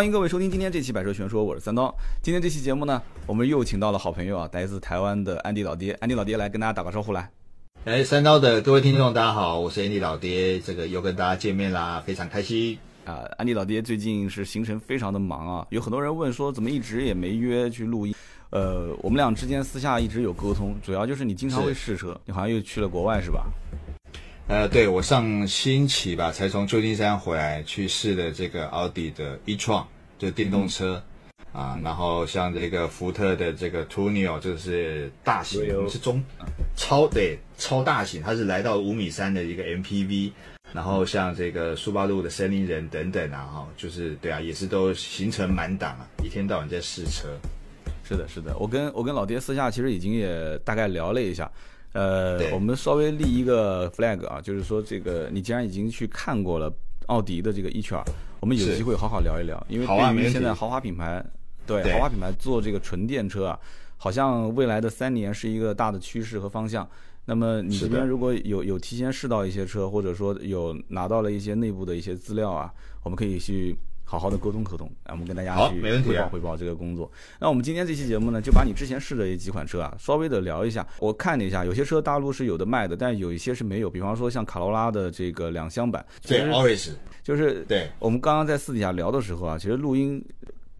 欢迎各位收听今天这期《百车全说》，我是三刀。今天这期节目呢，我们又请到了好朋友啊，来自台湾的安迪老爹。安迪老爹来跟大家打个招呼来。哎，三刀的各位听众，大家好，我是安迪老爹，这个又跟大家见面啦，非常开心。啊，安迪老爹最近是行程非常的忙啊，有很多人问说怎么一直也没约去录音。呃，我们俩之间私下一直有沟通，主要就是你经常会试车，你好像又去了国外是吧？呃，对我上星期吧才从旧金山回来，去试了这个奥迪的 e-tron，就电动车啊，然后像这个福特的这个 t u n i o 就是大型，是中超对超大型，它是来到五米三的一个 MPV，然后像这个苏巴路的森林人等等啊，哈，就是对啊，也是都行程满档啊，一天到晚在试车。是的，是的，我跟我跟老爹私下其实已经也大概聊了一下。呃，我们稍微立一个 flag 啊，就是说这个你既然已经去看过了奥迪的这个 e 圈，我们有机会好好聊一聊，因为对于现在豪华品牌，对豪华品牌做这个纯电车啊，好像未来的三年是一个大的趋势和方向。那么你这边如果有有提前试到一些车，或者说有拿到了一些内部的一些资料啊，我们可以去。好好的沟通沟通，我们跟大家去汇报汇报这个工作。那我们今天这期节目呢，就把你之前试的几款车啊，稍微的聊一下。我看了一下，有些车大陆是有的卖的，但有一些是没有。比方说像卡罗拉的这个两厢版，对，always 就是对。我们刚刚在私底下聊的时候啊，其实录音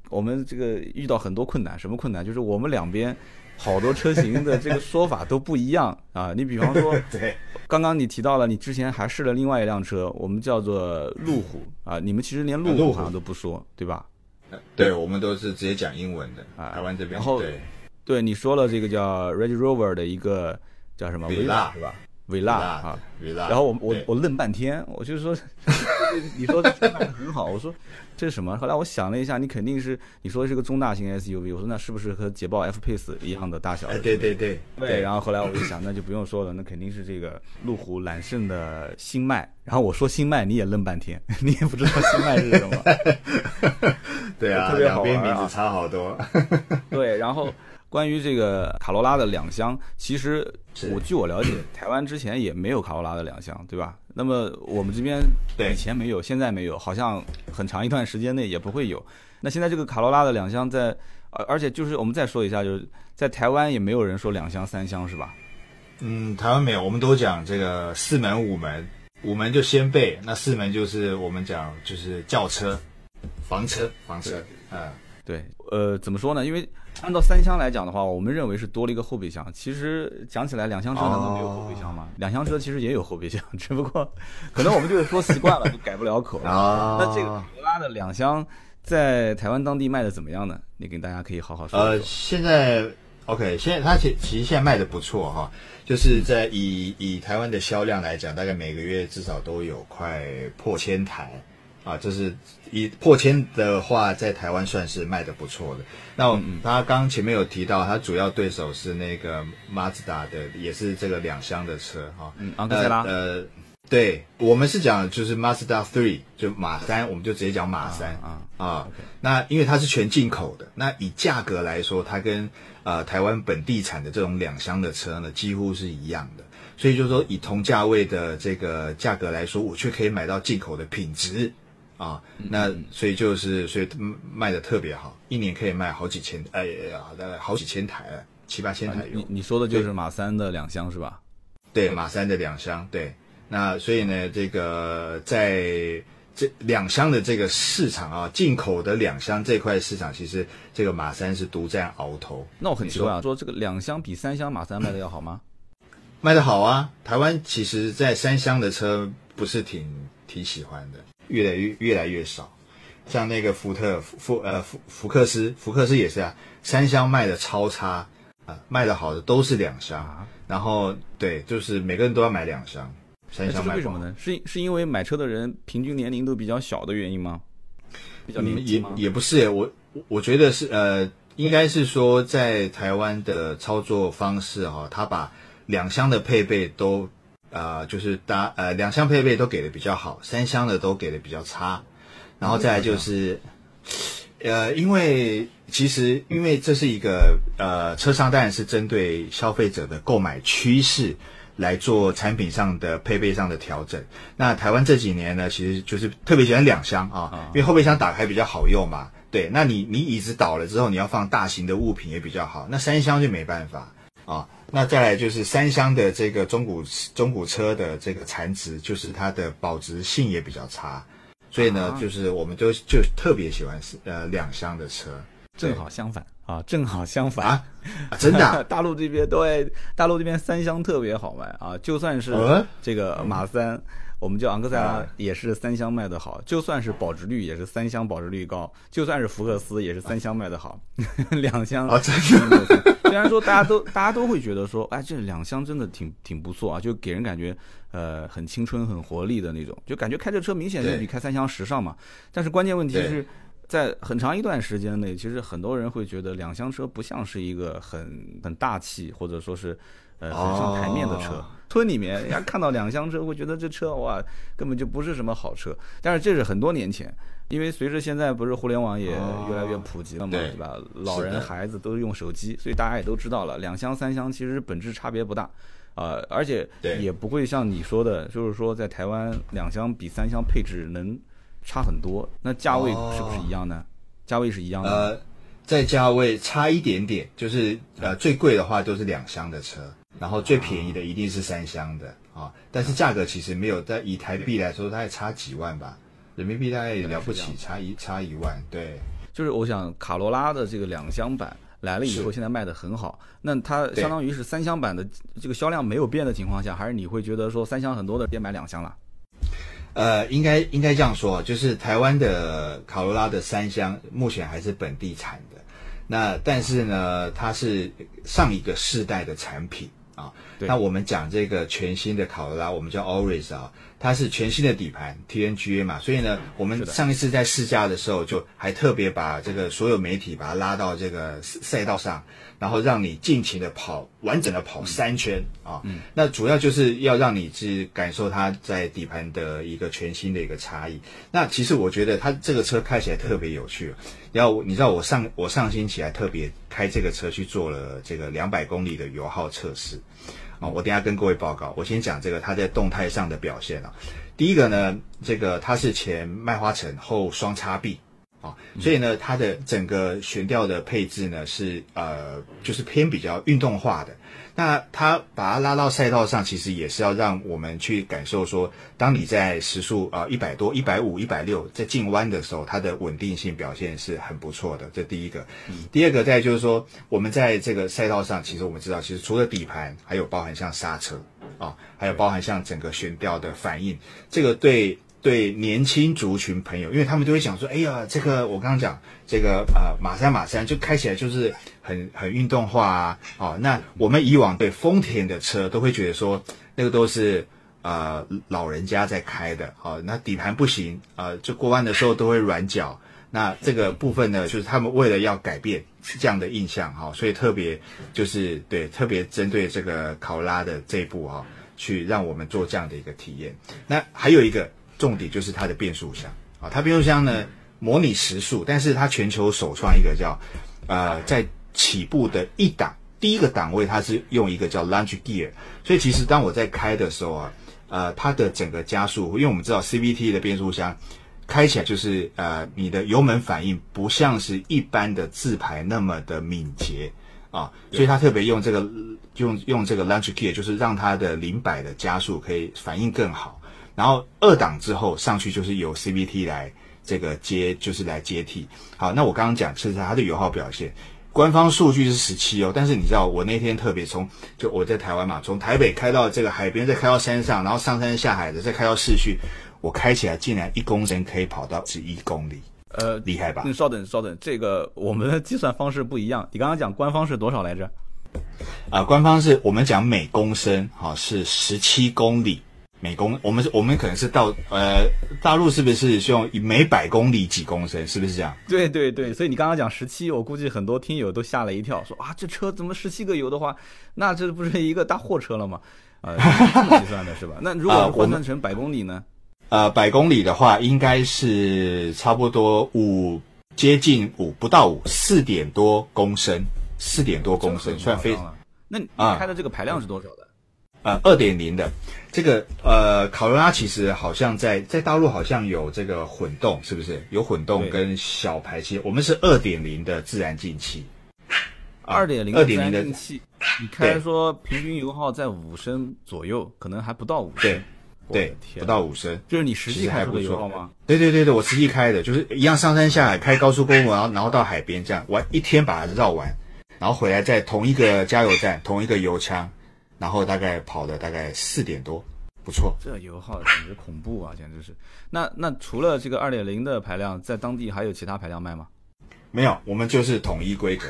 我们这个遇到很多困难，什么困难？就是我们两边。好多车型的这个说法都不一样啊！你比方说，对，刚刚你提到了，你之前还试了另外一辆车，我们叫做路虎啊，你们其实连路虎好像都不说，对吧？对，我们都是直接讲英文的啊。台湾这边，然后对，对，你说了这个叫 Range Rover 的一个叫什么？维拉是吧？维拉啊，维拉。然后我我我愣半天，我就是说，你说卖的很好，我说这是什么？后来我想了一下，你肯定是你说的是个中大型 SUV，我说那是不是和捷豹 F Pace 一样的大小？哎，对对对对。然后后来我一想，那就不用说了，那肯定是这个路虎揽胜的新迈。然后我说新迈，你也愣半天，你也不知道新迈是什么。对啊，两边名字差好多。对，然后。关于这个卡罗拉的两厢，其实我据我了解，台湾之前也没有卡罗拉的两厢，对吧？那么我们这边以前没有，现在没有，好像很长一段时间内也不会有。那现在这个卡罗拉的两厢在，而而且就是我们再说一下，就是在台湾也没有人说两厢三厢是吧？嗯，台湾没有，我们都讲这个四门五门，五门就先备，那四门就是我们讲就是轿车、房车、房车，嗯。对，呃，怎么说呢？因为按照三厢来讲的话，我们认为是多了一个后备箱。其实讲起来，两厢车难道没有后备箱吗？两厢车其实也有后备箱，只不过可能我们就是说习惯了，就改不了口。啊，那这个卡罗拉的两厢在台湾当地卖的怎么样呢？你跟大家可以好好说。呃，现在 OK，现在它其其实现在卖的不错哈，就是在以以台湾的销量来讲，大概每个月至少都有快破千台。啊，就是以破千的话，在台湾算是卖的不错的。那他刚前面有提到，他主要对手是那个马自达的，也是这个两厢的车哈。嗯，昂克赛拉。呃，对我们是讲就是 Mazda Three，就马三，我们就直接讲马三啊啊。那因为它是全进口的，那以价格来说，它跟呃台湾本地产的这种两厢的车呢，几乎是一样的。所以就是说，以同价位的这个价格来说，我却可以买到进口的品质。啊，那所以就是所以卖的特别好，一年可以卖好几千，哎呀，大概好几千台了，七八千台有。你你说的就是马三的两厢是吧？对，马三的两厢，对。那所以呢，这个在这两厢的这个市场啊，进口的两厢这块市场，其实这个马三是独占鳌头。那我很奇怪啊，说这个两厢比三厢马三卖的要好吗？卖的好啊，台湾其实，在三厢的车不是挺挺喜欢的。越来越越来越少，像那个福特福呃福福克斯福克斯也是啊，三厢卖的超差啊，卖的好的都是两厢，然后对，就是每个人都要买两厢，三厢卖为什么呢？是是因为买车的人平均年龄都比较小的原因吗？比较年也也不是，我我觉得是呃，应该是说在台湾的操作方式哈，他把两厢的配备都。呃，就是搭呃两厢配备都给的比较好，三厢的都给的比较差，然后再来就是，呃，因为其实因为这是一个呃车商当然是针对消费者的购买趋势来做产品上的配备上的调整。那台湾这几年呢，其实就是特别喜欢两厢啊，因为后备箱打开比较好用嘛。对，那你你椅子倒了之后，你要放大型的物品也比较好。那三厢就没办法啊。那再来就是三厢的这个中古中古车的这个残值，就是它的保值性也比较差。所以呢，就是我们都就特别喜欢是呃两厢的车。正好相反啊，正好相反啊，真的，大陆这边对大陆这边三厢特别好卖啊，就算是这个马三，我们叫昂克赛拉也是三厢卖的好，就算是保值率也是三厢保值率高，就算是福克斯也是三厢卖的好，两厢啊真的，虽然说大家都大家都会觉得说，哎，这两厢真的挺挺不错啊，就给人感觉呃很青春很活力的那种，就感觉开这车明显就比开三厢时尚嘛，但是关键问题是。在很长一段时间内，其实很多人会觉得两厢车不像是一个很很大气，或者说是，呃，很上台面的车。村里面人家看到两厢车，会觉得这车哇，根本就不是什么好车。但是这是很多年前，因为随着现在不是互联网也越来越普及了嘛，对吧？老人孩子都用手机，所以大家也都知道了，两厢三厢其实本质差别不大，啊，而且也不会像你说的，就是说在台湾两厢比三厢配置能。差很多，那价位是不是一样呢？价位是一样的。呃，在价位差一点点，就是呃最贵的话都是两厢的车，然后最便宜的一定是三厢的啊。但是价格其实没有在以台币来说，它也差几万吧，人民币大概也了不起，差一差一万。对，就是我想卡罗拉的这个两厢版来了以后，现在卖的很好。那它相当于是三厢版的这个销量没有变的情况下，还是你会觉得说三厢很多的别买两厢了？呃，应该应该这样说，就是台湾的卡罗拉的三厢目前还是本地产的，那但是呢，它是上一个世代的产品啊。那我们讲这个全新的考罗拉，我们叫 Auris 啊，它是全新的底盘 TNGA 嘛，所以呢，我们上一次在试驾的时候，就还特别把这个所有媒体把它拉到这个赛道上。然后让你尽情的跑，完整的跑三圈啊！那主要就是要让你去感受它在底盘的一个全新的一个差异。那其实我觉得它这个车开起来特别有趣。要你知道，我上我上星期还特别开这个车去做了这个两百公里的油耗测试啊！我等下跟各位报告。我先讲这个它在动态上的表现啊。第一个呢，这个它是前麦花臣后双叉臂。啊，所以呢，它的整个悬吊的配置呢是呃，就是偏比较运动化的。那他把它拉到赛道上，其实也是要让我们去感受说，当你在时速啊一百多、一百五、一百六在进弯的时候，它的稳定性表现是很不错的。这第一个。第二个，再就是说，我们在这个赛道上，其实我们知道，其实除了底盘，还有包含像刹车啊，还有包含像整个悬吊的反应，这个对。对年轻族群朋友，因为他们都会讲说：“哎呀，这个我刚刚讲这个呃马三马三就开起来就是很很运动化啊。”哦，那我们以往对丰田的车都会觉得说，那个都是呃老人家在开的。哦，那底盘不行啊，就过弯的时候都会软脚。那这个部分呢，就是他们为了要改变这样的印象哈，所以特别就是对特别针对这个考拉的这一步哈，去让我们做这样的一个体验。那还有一个。重点就是它的变速箱啊，它变速箱呢模拟时速，但是它全球首创一个叫呃在起步的一档第一个档位，它是用一个叫 launch gear，所以其实当我在开的时候啊，呃它的整个加速，因为我们知道 CVT 的变速箱开起来就是呃你的油门反应不像是一般的自排那么的敏捷啊，所以它特别用这个用用这个 launch gear，就是让它的零百的加速可以反应更好。然后二档之后上去就是由 CVT 来这个接，就是来接替。好，那我刚刚讲是它的油耗表现，官方数据是十七哦，但是你知道我那天特别从就我在台湾嘛，从台北开到这个海边，再开到山上，然后上山下海的，再开到市区，我开起来竟然一公升可以跑到十一公里，呃，厉害吧？你稍等稍等，这个我们的计算方式不一样。你刚刚讲官方是多少来着？啊，官方是我们讲每公升哈是十七公里。每公，我们是，我们可能是到，呃，大陆是不是用每百公里几公升？是不是这样？对对对，所以你刚刚讲十七，我估计很多听友都吓了一跳，说啊，这车怎么十七个油的话，那这不是一个大货车了吗？呃，这么计算的是吧？那如果换算成百公里呢？呃，百公里的话，应该是差不多五，接近五，不到五，四点多公升，四点多公升，算非常。那你开的这个排量是多少的？呃，二点零的这个呃，卡罗拉其实好像在在大陆好像有这个混动，是不是？有混动跟小排气。我们是二点零的自然进气。二点零的自然进气，你开说平均油耗在五升左右，可能还不到五升。对，不到五升。就是你实际开出的油耗吗？对对对对，我实际开的，就是一样上山下海，开高速公路，然后然后到海边这样，玩一天把它绕完，然后回来在同一个加油站，同一个油枪。然后大概跑的大概四点多，不错。这油耗简直恐怖啊，简直是。那那除了这个二点零的排量，在当地还有其他排量卖吗？没有，我们就是统一规格，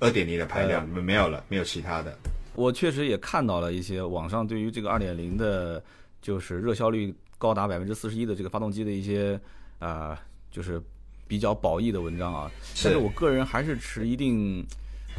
二点零的排量，没有了，没有其他的。我确实也看到了一些网上对于这个二点零的，就是热效率高达百分之四十一的这个发动机的一些啊，就是比较褒义的文章啊。但是我个人还是持一定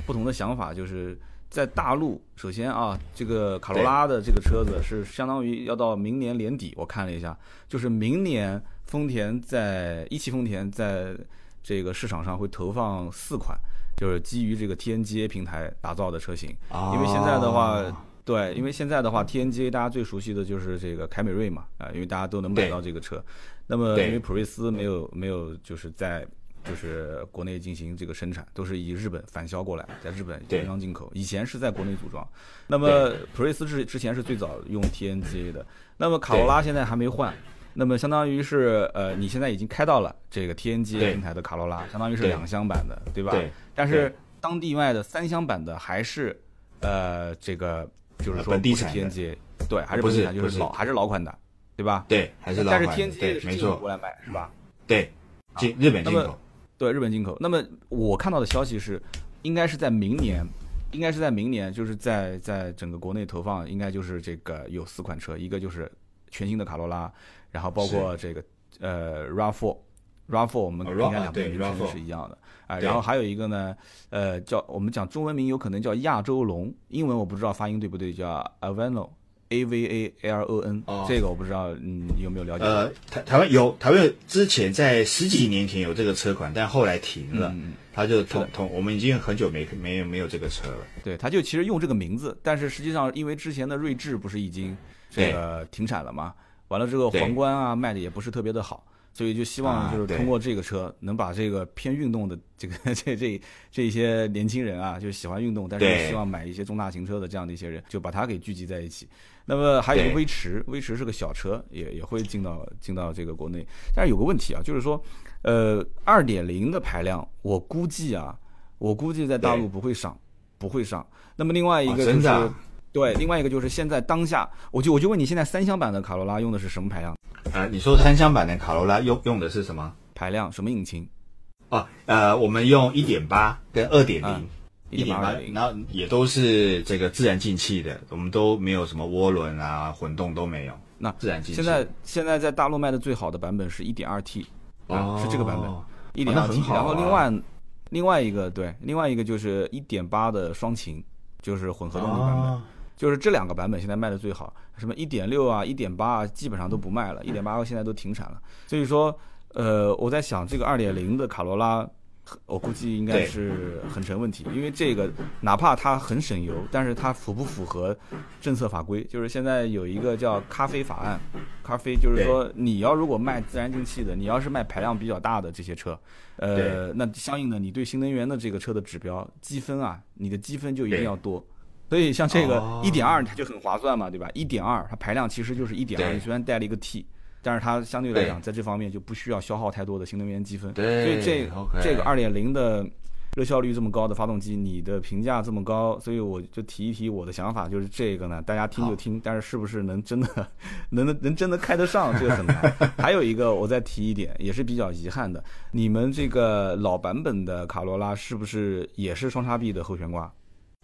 不同的想法，就是。在大陆，首先啊，这个卡罗拉的这个车子是相当于要到明年年底，我看了一下，就是明年丰田在一汽丰田在这个市场上会投放四款，就是基于这个 TNGA 平台打造的车型。因为现在的话，对，因为现在的话，TNGA 大家最熟悉的就是这个凯美瑞嘛，啊，因为大家都能买到这个车。那么因为普锐斯没有没有就是在。就是国内进行这个生产，都是以日本返销过来，在日本原装进口。以前是在国内组装。那么普锐斯是之前是最早用 TNGA 的。那么卡罗拉现在还没换。那么相当于是呃，你现在已经开到了这个 TNGA 平台的卡罗拉，相当于是两厢版的，对吧？对。但是当地卖的三厢版的还是呃这个就是说不是 TNGA，对，还是不是就是老还是老款的，对吧？对，还是老款。但是 TNGA 是进口过来卖是吧？对，进日本进口。对日本进口，那么我看到的消息是，应该是在明年，应该是在明年，就是在在整个国内投放，应该就是这个有四款车，一个就是全新的卡罗拉，然后包括这个呃 RAV4，RAV4 我们应该两个名称是一样的，啊，然后还有一个呢，呃叫我们讲中文名有可能叫亚洲龙，英文我不知道发音对不对，叫 Avano。A V A L O N，这个我不知道，嗯，有没有了解？呃，台台湾有，台湾之前在十几年前有这个车款，但后来停了，他就同同我们已经很久没没有没有这个车了。对，他就其实用这个名字，但是实际上因为之前的锐志不是已经这个停产了吗？完了之后皇冠啊卖的也不是特别的好。所以就希望就是通过这个车能把这个偏运动的这个 这这这些年轻人啊，就是喜欢运动，但是希望买一些中大型车的这样的一些人，就把它给聚集在一起。那么还有一个威驰，威驰是个小车，也也会进到进到这个国内。但是有个问题啊，就是说，呃，二点零的排量，我估计啊，我估计在大陆不会上，不会上。那么另外一个就是，对，另外一个就是现在当下，我就我就问你，现在三厢版的卡罗拉用的是什么排量？呃，你说三厢版的卡罗拉用用的是什么排量？什么引擎？哦，呃，我们用一点八跟二点零，一点八，然后也都是这个自然进气的，我们都没有什么涡轮啊、混动都没有。那自然进气。现在现在在大陆卖的最好的版本是一点二 T，啊，是这个版本，一点二 T。然后另外另外一个对，另外一个就是一点八的双擎，就是混合动力版本。就是这两个版本现在卖的最好，什么一点六啊、一点八啊，基本上都不卖了，一点八现在都停产了。所以说，呃，我在想这个二点零的卡罗拉，我估计应该是很成问题，因为这个哪怕它很省油，但是它符不符合政策法规？就是现在有一个叫咖啡法案，咖啡就是说你要如果卖自然进气的，你要是卖排量比较大的这些车，呃，那相应的你对新能源的这个车的指标积分啊，你的积分就一定要多。所以像这个一点二，它就很划算嘛，对吧？一点二，它排量其实就是一点二，虽然带了一个 T，但是它相对来讲，在这方面就不需要消耗太多的新能源积分。所以这这个二点零的热效率这么高的发动机，你的评价这么高，所以我就提一提我的想法，就是这个呢，大家听就听，但是是不是能真的 能能能真的开得上，这个很难。还有一个，我再提一点，也是比较遗憾的，你们这个老版本的卡罗拉是不是也是双叉臂的后悬挂？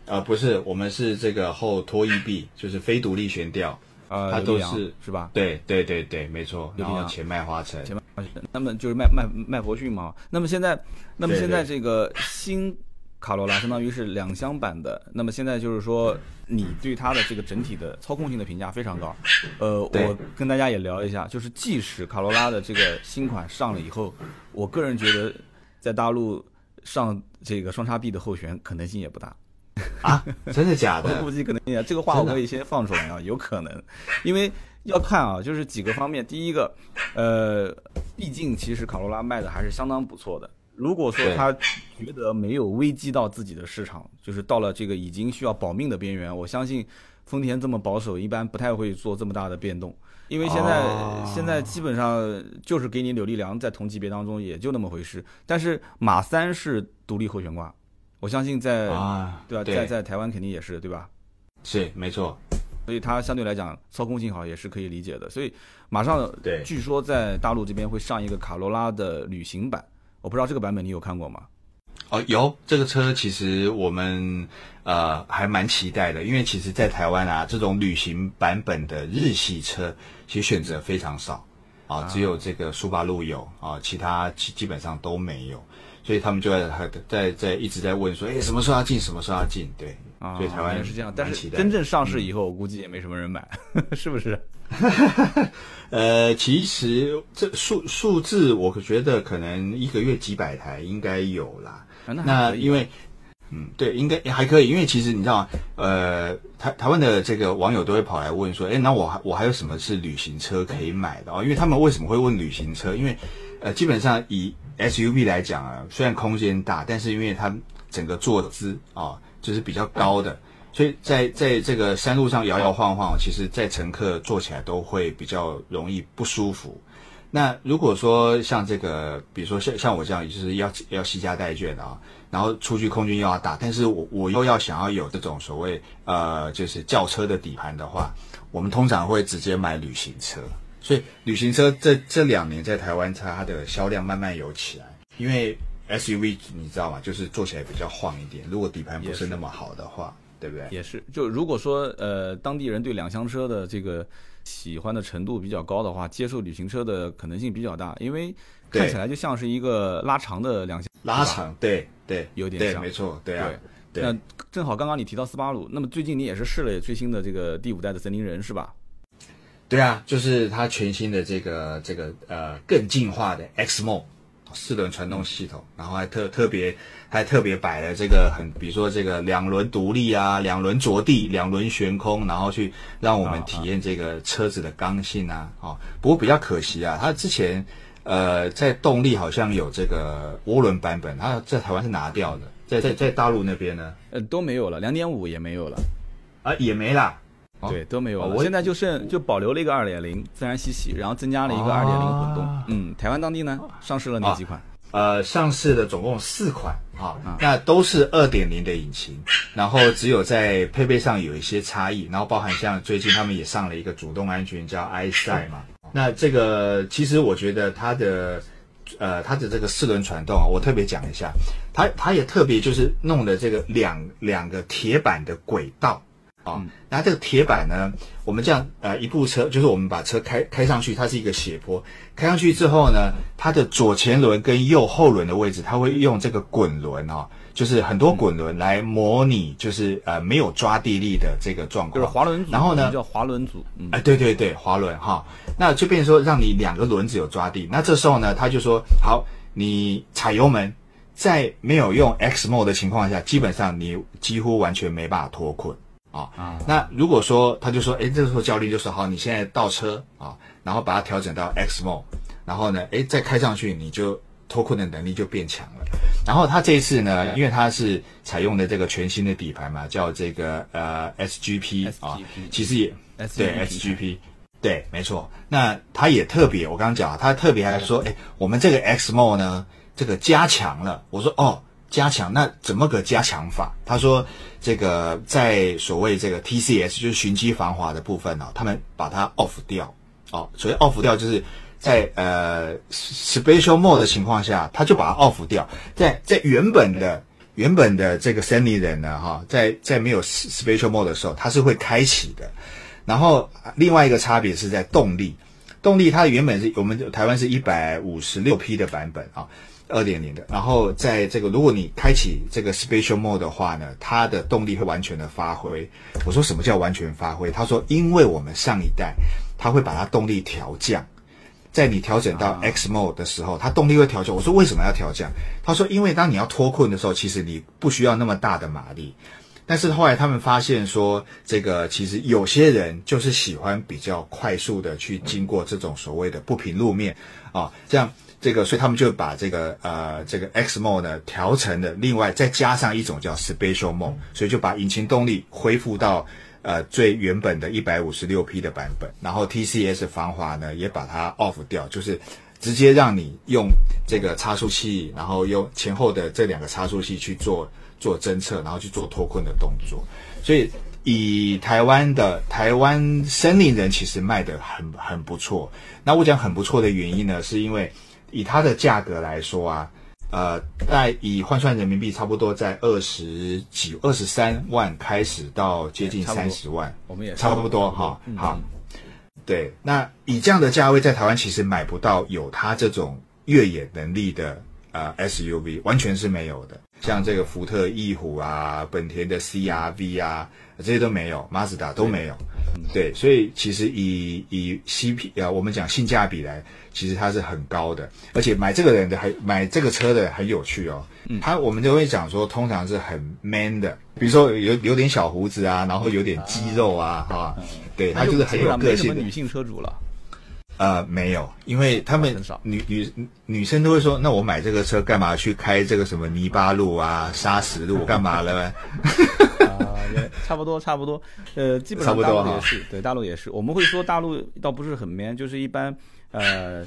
呃，不是，我们是这个后拖曳臂，就是非独立悬吊，呃，它都是是吧？对对对对，没错。然后前麦花臣，前麦花臣，那么就是麦麦麦弗逊嘛。那么现在，那么现在这个新卡罗拉相当于是两厢版的。那么现在就是说，你对它的这个整体的操控性的评价非常高。呃，我跟大家也聊一下，就是即使卡罗拉的这个新款上了以后，我个人觉得在大陆上这个双叉臂的后悬可能性也不大。啊，真的假的？我估计可能也这个话我可以先放出来啊，有可能，因为要看啊，就是几个方面。第一个，呃，毕竟其实卡罗拉卖的还是相当不错的。如果说他觉得没有危机到自己的市场，就是到了这个已经需要保命的边缘，我相信丰田这么保守，一般不太会做这么大的变动。因为现在现在基本上就是给你柳力良在同级别当中也就那么回事，但是马三是独立后悬挂，我相信在啊对吧，在在台湾肯定也是对吧？是没错，所以它相对来讲操控性好也是可以理解的。所以马上对据说在大陆这边会上一个卡罗拉的旅行版，我不知道这个版本你有看过吗？哦，有这个车，其实我们呃还蛮期待的，因为其实，在台湾啊，这种旅行版本的日系车，其实选择非常少啊，只有这个苏巴路有啊，其他基基本上都没有，所以他们就在在在一直在问说，哎，什么时候要进，什么时候要进？对，所以台湾是这样，但是真正上市以后，我估计也没什么人买，是不是？呃，其实这数数字，我觉得可能一个月几百台应该有啦。那因为，嗯，对，应该还可以，因为其实你知道，呃，台台湾的这个网友都会跑来问说，哎，那我还我还有什么是旅行车可以买的啊？因为他们为什么会问旅行车？因为，呃，基本上以 SUV 来讲啊，虽然空间大，但是因为它整个坐姿啊，就是比较高的，所以在在这个山路上摇摇晃晃，其实在乘客坐起来都会比较容易不舒服。那如果说像这个，比如说像像我这样，就是要要惜家带眷的啊，然后出去空军又要大，但是我我又要想要有这种所谓呃就是轿车的底盘的话，我们通常会直接买旅行车。所以旅行车这这两年在台湾它的销量慢慢有起来，因为 SUV 你知道吗？就是坐起来比较晃一点，如果底盘不是那么好的话，对不对？也是，就如果说呃当地人对两厢车的这个。喜欢的程度比较高的话，接受旅行车的可能性比较大，因为看起来就像是一个拉长的两厢，拉长，对对，有点像，没错，对啊。对那正好刚刚你提到斯巴鲁，那么最近你也是试了最新的这个第五代的森林人是吧？对啊，就是它全新的这个这个呃更进化的 X Mode。四轮传动系统，然后还特特别还特别摆了这个很，比如说这个两轮独立啊，两轮着地，两轮悬空，然后去让我们体验这个车子的刚性啊。哦，不过比较可惜啊，它之前呃在动力好像有这个涡轮版本，它在台湾是拿掉的，在在在大陆那边呢，呃都没有了，两点五也没有了，啊也没了。对，都没有。我现在就剩就保留了一个二点零自然吸气，然后增加了一个二点零混动。嗯，台湾当地呢上市了哪几款？呃，上市的总共四款啊，那都是二点零的引擎，然后只有在配备上有一些差异，然后包含像最近他们也上了一个主动安全叫 i 赛嘛。那这个其实我觉得它的呃它的这个四轮传动啊，我特别讲一下，它它也特别就是弄的这个两两个铁板的轨道。啊，那这个铁板呢？我们这样呃，一部车就是我们把车开开上去，它是一个斜坡，开上去之后呢，它的左前轮跟右后轮的位置，它会用这个滚轮哦，就是很多滚轮来模拟，就是呃没有抓地力的这个状况，就是滑轮组。然后呢，叫滑轮组。哎，对对对，滑轮哈，那就变成说让你两个轮子有抓地。那这时候呢，他就说好，你踩油门，在没有用 X mode 的情况下，基本上你几乎完全没办法脱困。啊，那如果说他就说，哎，这个时候教练就说，好，你现在倒车啊，然后把它调整到 X mode，然后呢，哎，再开上去，你就脱困的能力就变强了。然后他这一次呢，因为他是采用的这个全新的底盘嘛，叫这个呃 SGP 啊，其实也对 SGP，对，没错。那他也特别，我刚刚讲，他特别还说，哎，我们这个 X mode 呢，这个加强了。我说，哦。加强那怎么个加强法？他说这个在所谓这个 TCS 就是循迹防滑的部分呢，他们把它 off 掉哦。所以 off 掉就是在呃 special mode 的情况下，他就把它 off 掉。在在原本的原本的这个森林人呢，哈，在在没有 special mode 的时候，它是会开启的。然后另外一个差别是在动力，动力它原本是我们台湾是一百五十六匹的版本啊。二点零的，然后在这个如果你开启这个 special mode 的话呢，它的动力会完全的发挥。我说什么叫完全发挥？他说，因为我们上一代它会把它动力调降，在你调整到 X mode 的时候，它动力会调降。我说为什么要调降？他说，因为当你要脱困的时候，其实你不需要那么大的马力。但是后来他们发现说，这个其实有些人就是喜欢比较快速的去经过这种所谓的不平路面啊，这样这个，所以他们就把这个呃这个 X Mode 呢调成了另外再加上一种叫 Special Mode，所以就把引擎动力恢复到呃最原本的一百五十六匹的版本，然后 TCS 防滑呢也把它 off 掉，就是直接让你用这个差速器，然后用前后的这两个差速器去做。做侦测，然后去做脱困的动作，所以以台湾的台湾森林人其实卖的很很不错。那我讲很不错的原因呢，是因为以它的价格来说啊，呃，在以换算人民币差不多在二十几、二十三万开始到接近三十万，我们也差不多哈。好，对，那以这样的价位在台湾其实买不到有它这种越野能力的呃 SUV，完全是没有的。像这个福特翼虎啊，本田的 CRV 啊，这些都没有，马自达都没有。对，所以其实以以 CP 啊，我们讲性价比来，其实它是很高的。而且买这个人的还买这个车的很有趣哦。他我们就会讲说，通常是很 man 的，比如说有有点小胡子啊，然后有点肌肉啊，哈，对他就是很有个性的女性车主了。呃，没有，因为他们女女女生都会说，那我买这个车干嘛去开这个什么泥巴路啊、砂石路 干嘛了？啊，差不多差不多，呃，基本上大陆也是，对，大陆也是。我们会说大陆倒不是很 man，就是一般呃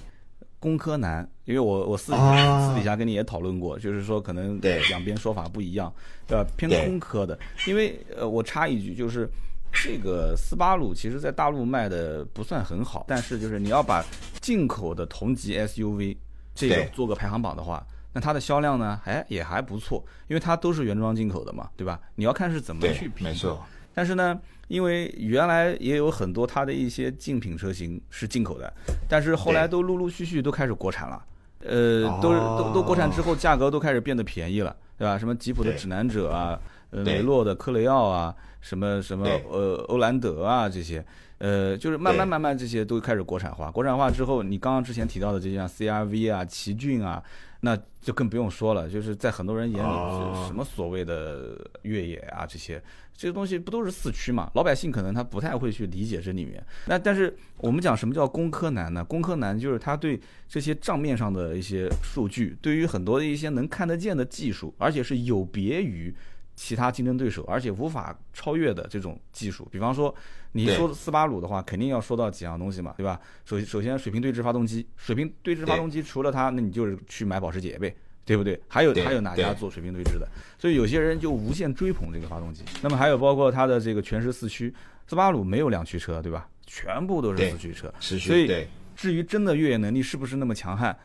工科男，因为我我私底下私底下跟你也讨论过，就是说可能两边说法不一样，对吧？偏工科的，因为呃，我插一句就是。这个斯巴鲁其实在大陆卖的不算很好，但是就是你要把进口的同级 SUV 这个做个排行榜的话，那它的销量呢，哎也还不错，因为它都是原装进口的嘛，对吧？你要看是怎么去比。没错。但是呢，因为原来也有很多它的一些竞品车型是进口的，但是后来都陆陆续续都开始国产了，呃，都都都国产之后价格都开始变得便宜了，对吧？什么吉普的指南者啊，呃，雷诺的科雷奥啊。什么什么呃欧蓝德啊这些，呃就是慢慢慢慢这些都开始国产化，国产化之后，你刚刚之前提到的这些像 CRV 啊、奇骏啊，那就更不用说了，就是在很多人眼里，什么所谓的越野啊这些，这些东西不都是四驱嘛？老百姓可能他不太会去理解这里面。那但是我们讲什么叫工科男呢？工科男就是他对这些账面上的一些数据，对于很多的一些能看得见的技术，而且是有别于。其他竞争对手，而且无法超越的这种技术，比方说，你说斯巴鲁的话，肯定要说到几样东西嘛，对吧？首首先，水平对置发动机，水平对置发动机除了它，那你就是去买保时捷呗，对不对？还有还有哪家做水平对置的？所以有些人就无限追捧这个发动机。那么还有包括它的这个全时四驱，斯巴鲁没有两驱车，对吧？全部都是四驱车。所以至于真的越野能力是不是那么强悍，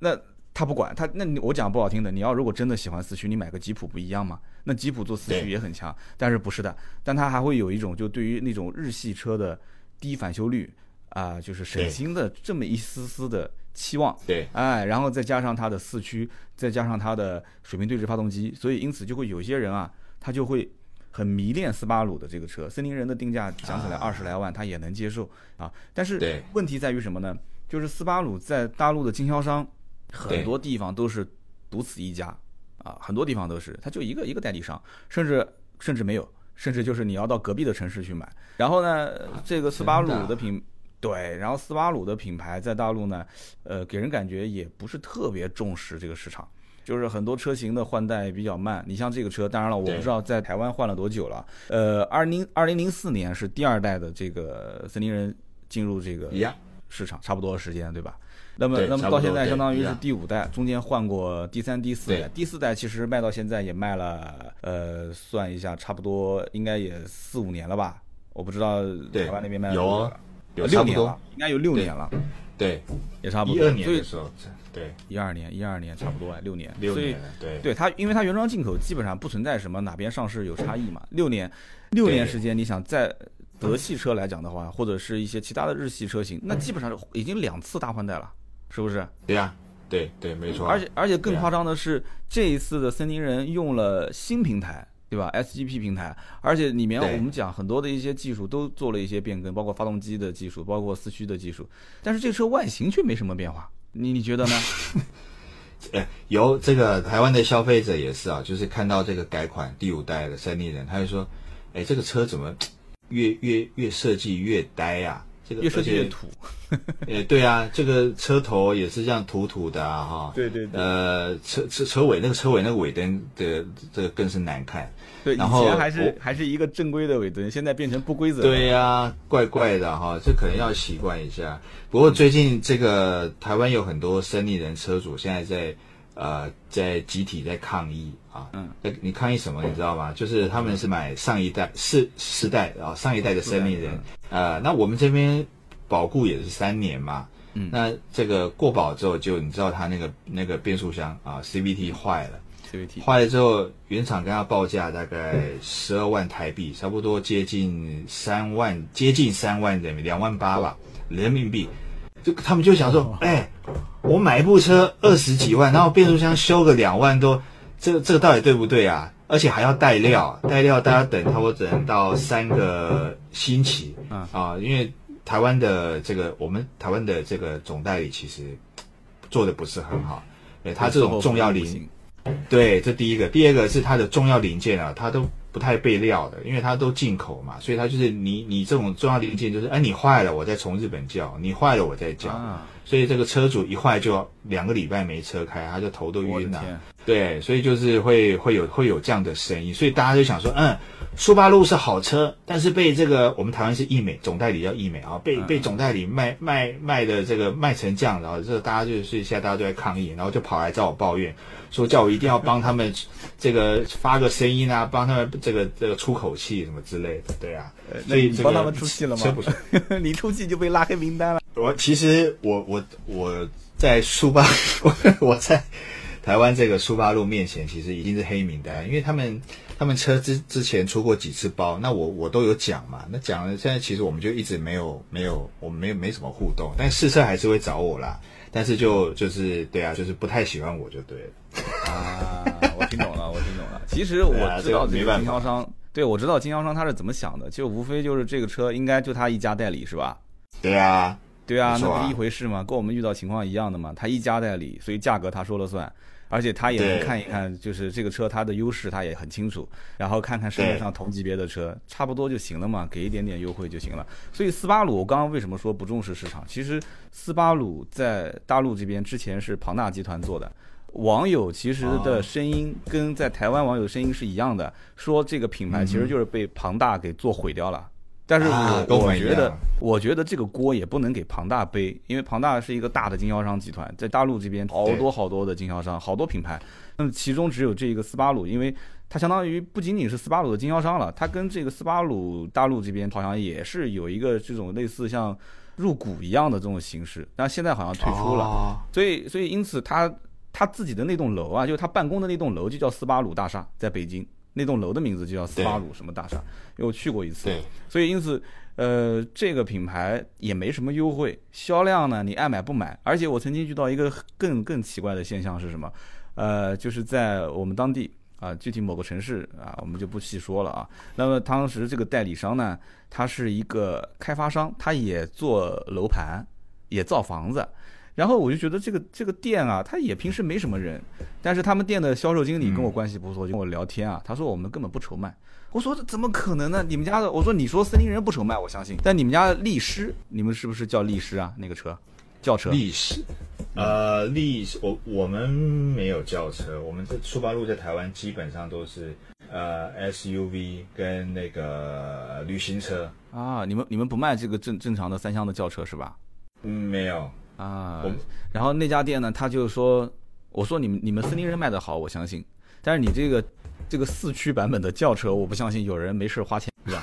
那。他不管他，那你我讲不好听的，你要如果真的喜欢四驱，你买个吉普不一样吗？那吉普做四驱也很强，但是不是的，但它还会有一种就对于那种日系车的低返修率啊，就是省心的这么一丝丝的期望。对，哎，然后再加上它的四驱，再加上它的水平对置发动机，所以因此就会有些人啊，他就会很迷恋斯巴鲁的这个车。森林人的定价讲起来二十来万，他也能接受啊。但是问题在于什么呢？就是斯巴鲁在大陆的经销商。很多地方都是独此一家，啊，很多地方都是，它就一个一个代理商，甚至甚至没有，甚至就是你要到隔壁的城市去买。然后呢，这个斯巴鲁的品，对，然后斯巴鲁的品牌在大陆呢，呃，给人感觉也不是特别重视这个市场，就是很多车型的换代比较慢。你像这个车，当然了，我不知道在台湾换了多久了。呃，二零二零零四年是第二代的这个森林人进入这个市场，差不多时间，对吧？那么，那么到现在相当于是第五代，中间换过第三、第四代。第四代其实卖到现在也卖了，呃，算一下，差不多应该也四五年了吧？我不知道台湾那边卖有有六年了，应该有六年了。对，也差不多。一二年的时候，对，一二年，一二年差不多六年。六年，对，对它，因为它原装进口基本上不存在什么哪边上市有差异嘛。六年，六年时间，你想在德系车来讲的话，或者是一些其他的日系车型，那基本上已经两次大换代了。是不是？对呀，对对，没错。而且而且更夸张的是，这一次的森林人用了新平台，对吧？SGP 平台，而且里面我们讲很多的一些技术都做了一些变更，包括发动机的技术，包括四驱的技术。但是这车外形却没什么变化，你你觉得呢？呃，有这个台湾的消费者也是啊，就是看到这个改款第五代的三立人，他就说，哎，这个车怎么越越越设计越呆呀？这个越设计越土。呃，对啊，这个车头也是这样土土的啊，哈。对对对。呃，车车车尾那个车尾那个尾灯的这个更是难看。对，以前还是还是一个正规的尾灯，现在变成不规则。对呀，怪怪的哈，这可能要习惯一下。不过最近这个台湾有很多生意人车主现在在呃在集体在抗议啊。嗯。你抗议什么？你知道吗？就是他们是买上一代四四代啊上一代的生命人。呃，那我们这边。保固也是三年嘛，嗯，那这个过保之后，就你知道他那个那个变速箱啊，CVT 坏了，CVT 坏了之后，原厂跟他报价大概十二万台币，差不多接近三万，接近三万人民两万八吧人民币，就他们就想说，哎，我买一部车二十几万，然后变速箱修个两万多，这个这个到底对不对啊？而且还要带料，带料大家等差不多只能到三个星期，啊，因为。台湾的这个，我们台湾的这个总代理其实做的不是很好，对，他这种重要零，对，这第一个，第二个是它的重要零件啊，它都不太备料的，因为它都进口嘛，所以它就是你你这种重要零件就是，哎，你坏了我再从日本叫，你坏了我再叫，所以这个车主一坏就两个礼拜没车开，他就头都晕了，对，所以就是会会有会有这样的声音，所以大家就想说，嗯。苏八路是好车，但是被这个我们台湾是易美总代理叫易美啊，被被总代理卖卖卖的这个卖成这样，然后这大家就是现在大家都在抗议，然后就跑来找我抱怨，说叫我一定要帮他们这个发个声音啊，帮他们这个这个出口气什么之类的，对啊，那你帮他们出气了吗？你出气就被拉黑名单了。我其实我我我在苏八 我在台湾这个苏八路面前，其实已经是黑名单，因为他们。他们车之之前出过几次包，那我我都有讲嘛。那讲了，现在其实我们就一直没有没有，我们没有没什么互动。但试车还是会找我啦。但是就就是对啊，就是不太喜欢我就对了。啊，我听懂了，我听懂了。其实我知道这个经销商，对我知道经销商他是怎么想的，就无非就是这个车应该就他一家代理是吧？对啊，对啊，那不是一回事吗？跟我们遇到情况一样的嘛。他一家代理，所以价格他说了算。而且他也能看一看，就是这个车它的优势他也很清楚，然后看看市面上同级别的车，差不多就行了嘛，给一点点优惠就行了。所以斯巴鲁，我刚刚为什么说不重视市场？其实斯巴鲁在大陆这边之前是庞大集团做的，网友其实的声音跟在台湾网友声音是一样的，说这个品牌其实就是被庞大给做毁掉了。但是我我觉得，我觉得这个锅也不能给庞大背，因为庞大是一个大的经销商集团，在大陆这边好多好多的经销商，好多品牌，那么其中只有这个斯巴鲁，因为它相当于不仅仅是斯巴鲁的经销商了，它跟这个斯巴鲁大陆这边好像也是有一个这种类似像入股一样的这种形式，但现在好像退出了，所以所以因此他他自己的那栋楼啊，就是他办公的那栋楼就叫斯巴鲁大厦，在北京。那栋楼的名字就叫斯巴鲁什么大厦，因为我去过一次，所以因此，呃，这个品牌也没什么优惠，销量呢你爱买不买。而且我曾经遇到一个更更奇怪的现象是什么？呃，就是在我们当地啊，具体某个城市啊，我们就不细说了啊。那么当时这个代理商呢，他是一个开发商，他也做楼盘，也造房子。然后我就觉得这个这个店啊，他也平时没什么人，但是他们店的销售经理跟我关系不错，就跟我聊天啊。他说我们根本不愁卖。我说怎么可能呢？你们家的，我说你说森林人不愁卖，我相信。但你们家力狮，你们是不是叫力狮啊？那个车，轿车。力狮，呃，力我我们没有轿车，我们这速八路在台湾基本上都是呃 SUV 跟那个旅行车啊。你们你们不卖这个正正常的三厢的轿车是吧？嗯，没有。啊，然后那家店呢，他就说，我说你们你们森林人卖的好，我相信，但是你这个这个四驱版本的轿车，我不相信有人没事花钱，是吧？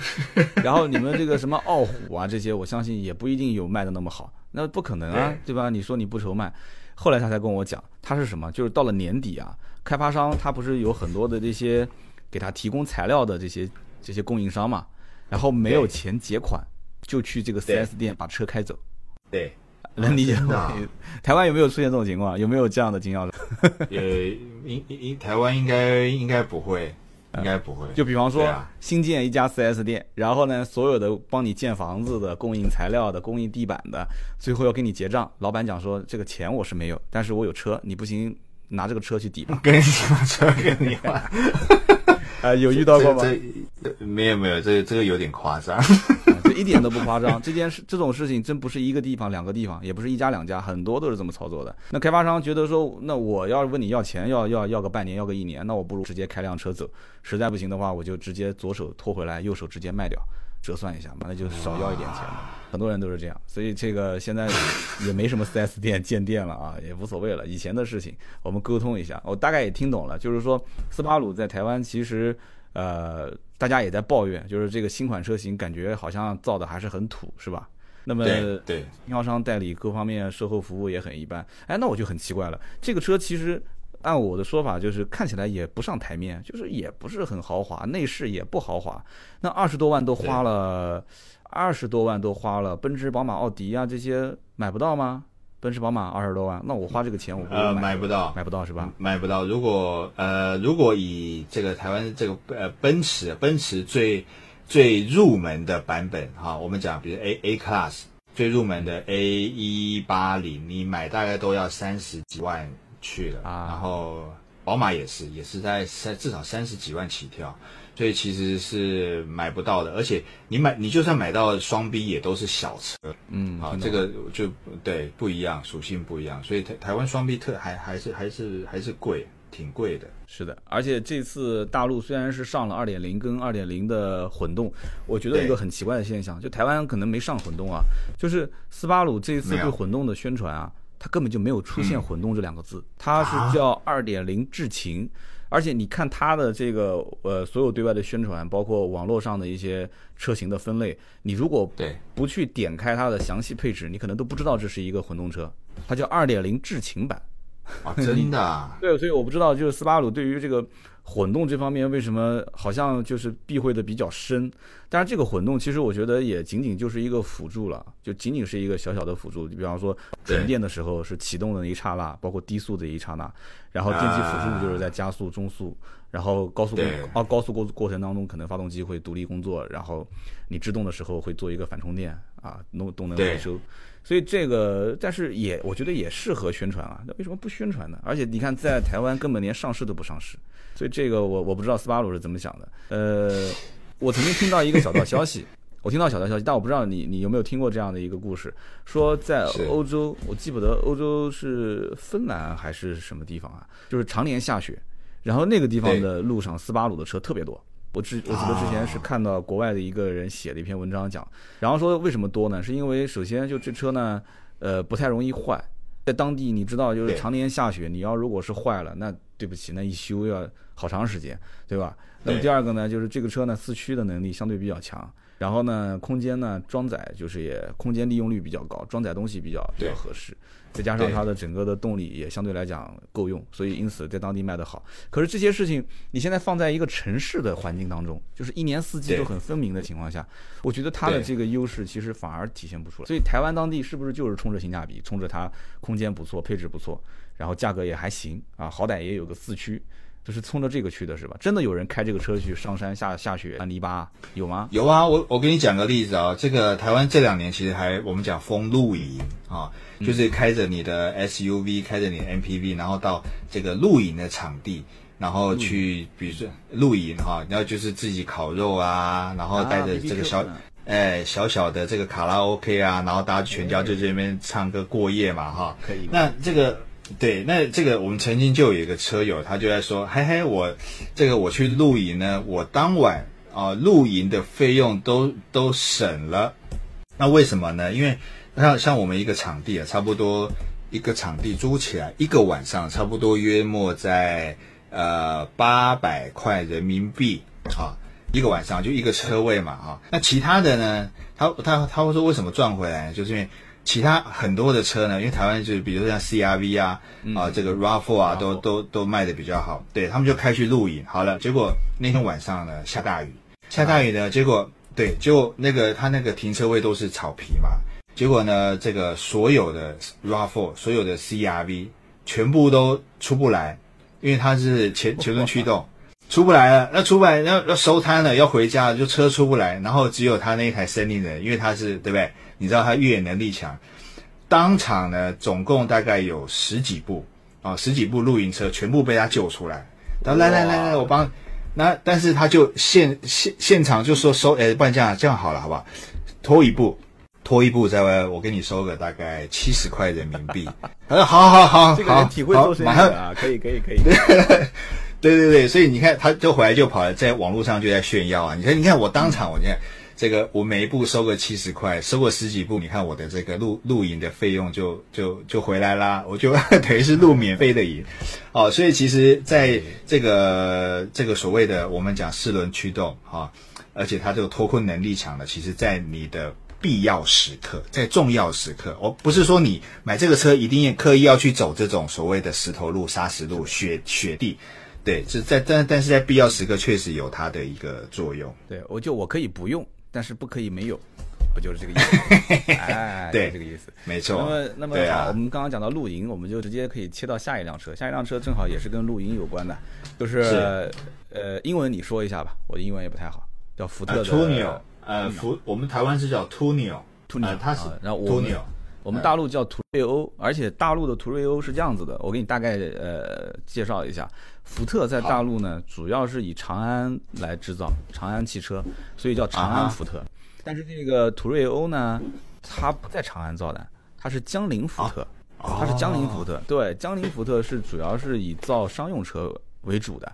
然后你们这个什么傲虎啊这些，我相信也不一定有卖的那么好，那不可能啊，对吧？你说你不愁卖，后来他才跟我讲，他是什么？就是到了年底啊，开发商他不是有很多的这些给他提供材料的这些这些供应商嘛，然后没有钱结款，就去这个 4S 店把车开走，对。能理解吗？台湾有没有出现这种情况？有没有这样的经销商？也，应应台湾应该应该不会，应该不会。就比方说，新建一家 4S 店，然后呢，所有的帮你建房子的、供应材料的、供应地板的，最后要给你结账。老板讲说，这个钱我是没有，但是我有车，你不行，拿这个车去抵吧？跟你把车跟你换？啊，有遇到过吗？没有没有，这这个有点夸张，这一点都不夸张。这件事这种事情真不是一个地方两个地方，也不是一家两家，很多都是这么操作的。那开发商觉得说，那我要是问你要钱，要要要个半年，要个一年，那我不如直接开辆车走。实在不行的话，我就直接左手拖回来，右手直接卖掉，折算一下嘛，那就少要一点钱嘛。很多人都是这样，所以这个现在也没什么 4S 店建店了啊，也无所谓了。以前的事情我们沟通一下，我大概也听懂了，就是说斯巴鲁在台湾其实。呃，大家也在抱怨，就是这个新款车型感觉好像造的还是很土，是吧？那么对经销商代理各方面售后服务也很一般。哎，那我就很奇怪了，这个车其实按我的说法，就是看起来也不上台面，就是也不是很豪华，内饰也不豪华。那二十多万都花了，二十多万都花了，奔驰、宝马、奥迪啊这些买不到吗？奔驰、宝马二十多万，那我花这个钱，我呃买不到，买不到是吧？买不到。如果呃，如果以这个台湾这个呃奔驰，奔驰最最入门的版本哈，我们讲比如 A A Class 最入门的 A 一八零，你买大概都要三十几万去了啊。然后宝马也是，也是在三至少三十几万起跳。所以其实是买不到的，而且你买你就算买到双 B 也都是小车，嗯，啊，这个就对不一样，属性不一样，所以台台湾双 B 特还还是还是还是贵，挺贵的。是的，而且这次大陆虽然是上了二点零跟二点零的混动，我觉得一个很奇怪的现象，就台湾可能没上混动啊，就是斯巴鲁这次对混动的宣传啊，它根本就没有出现混动这两个字，它是叫二点零智擎。而且你看它的这个呃，所有对外的宣传，包括网络上的一些车型的分类，你如果对不去点开它的详细配置，你可能都不知道这是一个混动车。它叫二点零智擎版，啊，真的？对，所以我不知道，就是斯巴鲁对于这个。混动这方面为什么好像就是避讳的比较深？但是，这个混动其实我觉得也仅仅就是一个辅助了，就仅仅是一个小小的辅助。你比方说纯电的时候是启动的那一刹那，包括低速的一刹那，然后电机辅助就是在加速、中速，然后高速啊高速过过程当中可能发动机会独立工作，然后你制动的时候会做一个反充电啊，动动能回收。所以这个，但是也我觉得也适合宣传啊。那为什么不宣传呢？而且你看，在台湾根本连上市都不上市。所以这个我我不知道斯巴鲁是怎么想的。呃，我曾经听到一个小道消息，我听到小道消息，但我不知道你你有没有听过这样的一个故事，说在欧洲，我记不得欧洲是芬兰还是什么地方啊，就是常年下雪，然后那个地方的路上斯巴鲁的车特别多。我之我记得之前是看到国外的一个人写了一篇文章讲，然后说为什么多呢？是因为首先就这车呢，呃，不太容易坏，在当地你知道就是常年下雪，你要如果是坏了，那对不起，那一修要好长时间，对吧？那么第二个呢，就是这个车呢四驱的能力相对比较强。然后呢，空间呢装载就是也空间利用率比较高，装载东西比较比较合适，再加上它的整个的动力也相对来讲够用，所以因此在当地卖得好。可是这些事情你现在放在一个城市的环境当中，就是一年四季都很分明的情况下，我觉得它的这个优势其实反而体现不出来。所以台湾当地是不是就是冲着性价比，冲着它空间不错、配置不错，然后价格也还行啊，好歹也有个四驱。就是冲着这个去的是吧？真的有人开这个车去上山下下雪、搬泥巴有吗？有啊，我我给你讲个例子啊。这个台湾这两年其实还我们讲风露营啊，就是开着你的 SUV，开着你的 MPV，然后到这个露营的场地，然后去，比如说露营哈，然后就是自己烤肉啊，然后带着这个小哎小小的这个卡拉 OK 啊，然后大家全家就这边唱歌过夜嘛哈。可以。那这个。对，那这个我们曾经就有一个车友，他就在说，嘿嘿，我这个我去露营呢，我当晚啊露营的费用都都省了。那为什么呢？因为像像我们一个场地啊，差不多一个场地租起来一个晚上，差不多约莫在呃八百块人民币啊，一个晚上就一个车位嘛啊。那其他的呢，他他他会说为什么赚回来？就是因为。其他很多的车呢，因为台湾就是比如说像 CRV 啊，啊这个 RAV4 啊，都都都卖的比较好，对他们就开去露营。好了，结果那天晚上呢下大雨，下大雨呢，结果对，就那个他那个停车位都是草皮嘛，结果呢这个所有的 RAV4，所有的 CRV 全部都出不来，因为它是前前轮驱动，出不来了，那出不来要要收摊了，要回家了，就车出不来，然后只有他那一台森林人，因为他是对不对？你知道他越野能力强，当场呢总共大概有十几部啊，十几部露营车全部被他救出来。他说来来来来，我帮。那但是他就现现现场就说收，哎，不然这样这样好了，好不好？拖一步，拖一步，在外我给你收个大概七十块人民币。他 说好好好，这个体会做生意啊，可以可以可以。对对对，所以你看，他就回来就跑来在网络上就在炫耀啊！你看你看我当场，我你看这个我每一步收个七十块，收个十几步，你看我的这个露露营的费用就就就回来啦，我就 等于是露免费的营。哦，所以其实在这个这个所谓的我们讲四轮驱动哈，而且它这个脱困能力强的，其实在你的必要时刻，在重要时刻，我不是说你买这个车一定要刻意要去走这种所谓的石头路、砂石路、雪雪地。对，是在但但是在必要时刻确实有它的一个作用。对，我就我可以不用，但是不可以没有，不就是这个意思？哎，对，这个意思，没错。那么那么好，我们刚刚讲到露营，我们就直接可以切到下一辆车。下一辆车正好也是跟露营有关的，就是呃，英文你说一下吧，我的英文也不太好，叫福特的呃，福我们台湾是叫 Tunio，Tunio，它是然后我们我们大陆叫途锐欧，而且大陆的途锐欧是这样子的，我给你大概呃介绍一下。福特在大陆呢，主要是以长安来制造，长安汽车，所以叫长安福特。但是这个途锐欧呢，它不在长安造的，它是江铃福特，它是江铃福特。对，江铃福特是主要是以造商用车为主的。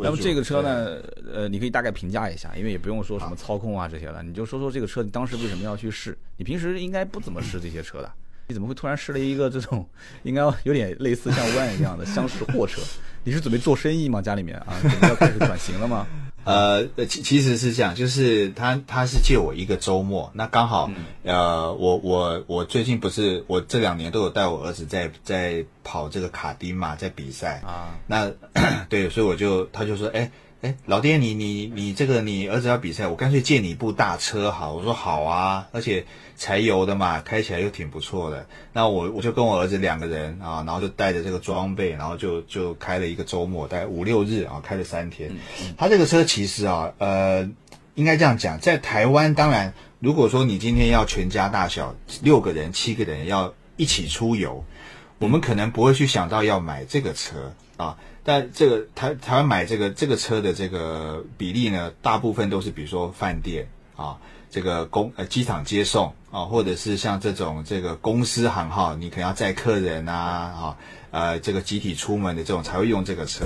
那么这个车呢，呃，你可以大概评价一下，因为也不用说什么操控啊这些了，你就说说这个车你当时为什么要去试？你平时应该不怎么试这些车的。你怎么会突然试了一个这种，应该有点类似像 One 一样的厢式货车？你是准备做生意吗？家里面啊，准备要开始转型了吗？呃，其其实是这样，就是他他是借我一个周末，那刚好呃，我我我最近不是我这两年都有带我儿子在在跑这个卡丁嘛，在比赛啊。那 对，所以我就他就说，哎。哎，老爹，你你你这个你儿子要比赛，我干脆借你一部大车好。我说好啊，而且柴油的嘛，开起来又挺不错的。那我我就跟我儿子两个人啊，然后就带着这个装备，然后就就开了一个周末，大概五六日啊，开了三天。他这个车其实啊，呃，应该这样讲，在台湾，当然如果说你今天要全家大小六个人、七个人要一起出游，我们可能不会去想到要买这个车啊。但这个台台湾买这个这个车的这个比例呢，大部分都是比如说饭店啊，这个公呃机场接送啊，或者是像这种这个公司行号，你可能要载客人啊啊呃这个集体出门的这种才会用这个车。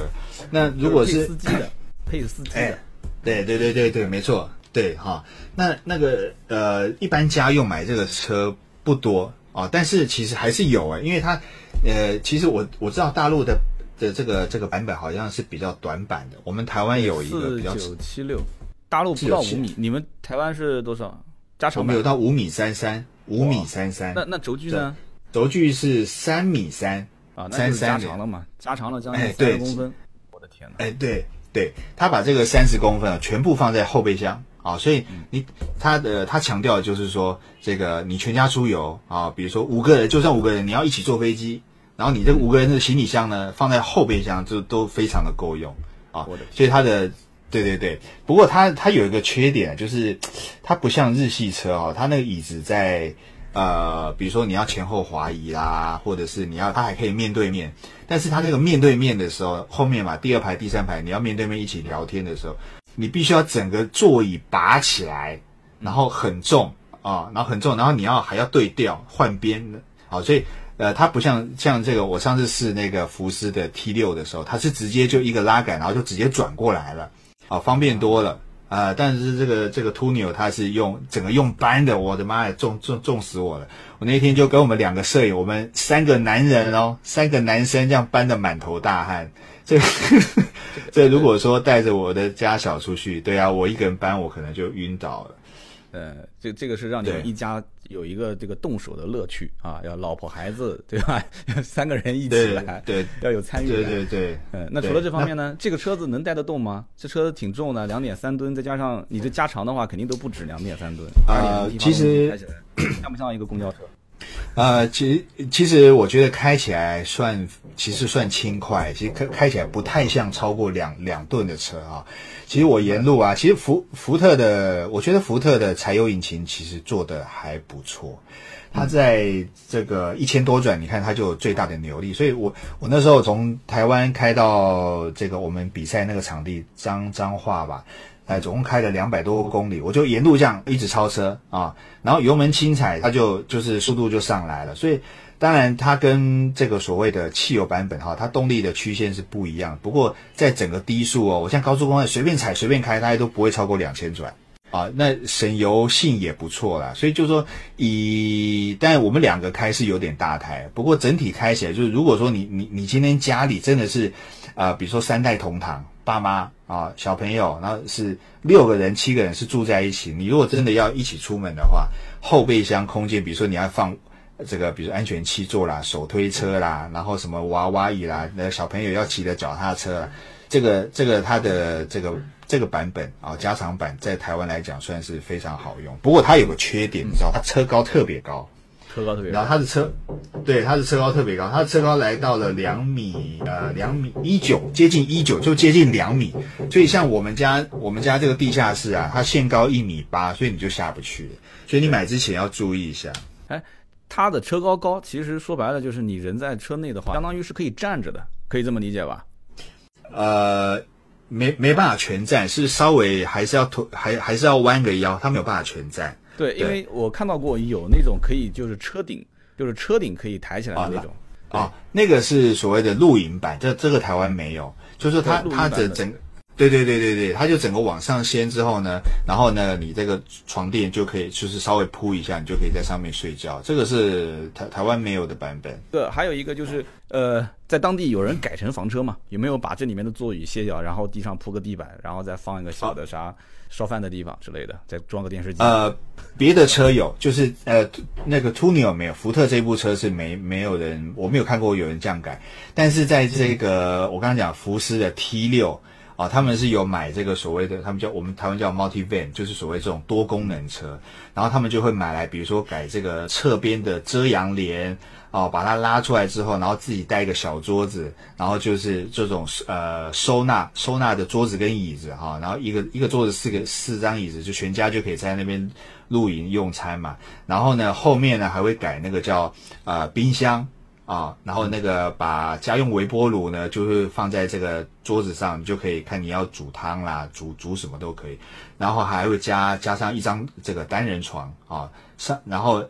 那如果是司机的配司机的，对对对对对，没错，对哈。那那个呃一般家用买这个车不多啊，但是其实还是有啊，因为它呃其实我我知道大陆的。的这个这个版本好像是比较短版的，我们台湾有一个比较九七六，大陆不到五米，你们台湾是多少？加长我们有到五米三三，五米三三。那那轴距呢？轴距是三米三啊，那就是加长了嘛，加长了将近三十公分。我的天呐！哎，对对，他把这个三十公分啊全部放在后备箱啊，所以你他的他强调就是说，这个你全家出游啊，比如说五个人，就算五个人，你要一起坐飞机。然后你这五个人的行李箱呢，放在后备箱就都非常的够用啊。所以它的，对对对。不过它它有一个缺点，就是它不像日系车哦，它那个椅子在呃，比如说你要前后滑移啦，或者是你要它还可以面对面。但是它那个面对面的时候，后面嘛，第二排、第三排你要面对面一起聊天的时候，你必须要整个座椅拔起来，然后很重啊，然后很重，然后你要还要对调换边的，好，所以。呃，它不像像这个，我上次试那个福斯的 T 六的时候，它是直接就一个拉杆，然后就直接转过来了，啊，方便多了啊。但是这个这个 Tunio 它是用整个用搬的，我的妈呀，重重重死我了！我那天就跟我们两个摄影，我们三个男人哦，三个男生这样搬的满头大汗。这 这如果说带着我的家小出去，对啊，我一个人搬，我可能就晕倒了。呃，这这个是让你们一家有一个这个动手的乐趣啊，要老婆孩子对吧？三个人一起来，对，要有参与感，对对对。嗯，那除了这方面呢，这个车子能带得动吗？这车子挺重的，两点三吨，再加上你这加长的话，肯定都不止两点三吨。啊，其实像不像一个公交车？呃，其其实我觉得开起来算其实算轻快，其实开开起来不太像超过两两吨的车啊。其实我沿路啊，其实福福特的，我觉得福特的柴油引擎其实做的还不错。它在这个一千多转，你看它就有最大的扭力。所以我我那时候从台湾开到这个我们比赛那个场地彰彰化吧，哎，总共开了两百多公里，我就沿路这样一直超车啊，然后油门轻踩，它就就是速度就上来了。所以。当然，它跟这个所谓的汽油版本哈，它动力的曲线是不一样。不过，在整个低速哦，我像高速公路随便踩随便开，大家都不会超过两千转啊。那省油性也不错啦。所以就是说，以但我们两个开是有点大台，不过整体开起来就是，如果说你你你今天家里真的是啊，比如说三代同堂，爸妈啊小朋友，然后是六个人七个人是住在一起，你如果真的要一起出门的话，后备箱空间，比如说你要放。这个比如安全气座啦、手推车啦，然后什么娃娃椅啦，那小朋友要骑的脚踏车啦，这个这个它的这个这个版本啊，加长版在台湾来讲算是非常好用。不过它有个缺点，你知道，它车高特别高，车高特别，然后他的车，对，他的车高特别高，他的车高来到了两米呃两米一九，接近一九，就接近两米。所以像我们家我们家这个地下室啊，它限高一米八，所以你就下不去。所以你买之前要注意一下，哎。它的车高高，其实说白了就是你人在车内的话，相当于是可以站着的，可以这么理解吧？呃，没没办法全站，是稍微还是要驼，还还是要弯个腰，他没有办法全站。对，因为我看到过有那种可以就是车顶，就是车顶可以抬起来的那种。啊，那个是所谓的露营版，这这个台湾没有，就是它它的整。对对对对对，它就整个往上掀之后呢，然后呢，你这个床垫就可以就是稍微铺一下，你就可以在上面睡觉。这个是台台湾没有的版本。对，还有一个就是呃，在当地有人改成房车嘛？有没有把这里面的座椅卸掉，然后地上铺个地板，然后再放一个小的啥烧饭的地方之类的，再装个电视机？呃，别的车有，就是呃那个 Tunio 没有，福特这部车是没没有人，我没有看过有人这样改。但是在这个我刚刚讲福斯的 T 六。啊，他们是有买这个所谓的，他们叫我们台湾叫 multi van，就是所谓这种多功能车，然后他们就会买来，比如说改这个侧边的遮阳帘，哦，把它拉出来之后，然后自己带一个小桌子，然后就是这种呃收纳收纳的桌子跟椅子哈，然后一个一个桌子四个四张椅子，就全家就可以在那边露营用餐嘛，然后呢后面呢还会改那个叫呃冰箱。啊，然后那个把家用微波炉呢，就是放在这个桌子上，你就可以看你要煮汤啦，煮煮什么都可以。然后还会加加上一张这个单人床啊，上然后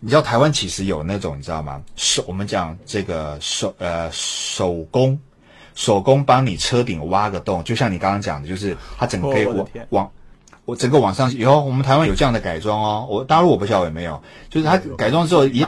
你知道台湾其实有那种你知道吗？手我们讲这个手呃手工手工帮你车顶挖个洞，就像你刚刚讲的，就是它整个可以往往我整个往上有我们台湾有这样的改装哦，我大陆我不晓得有没有，就是它改装之后一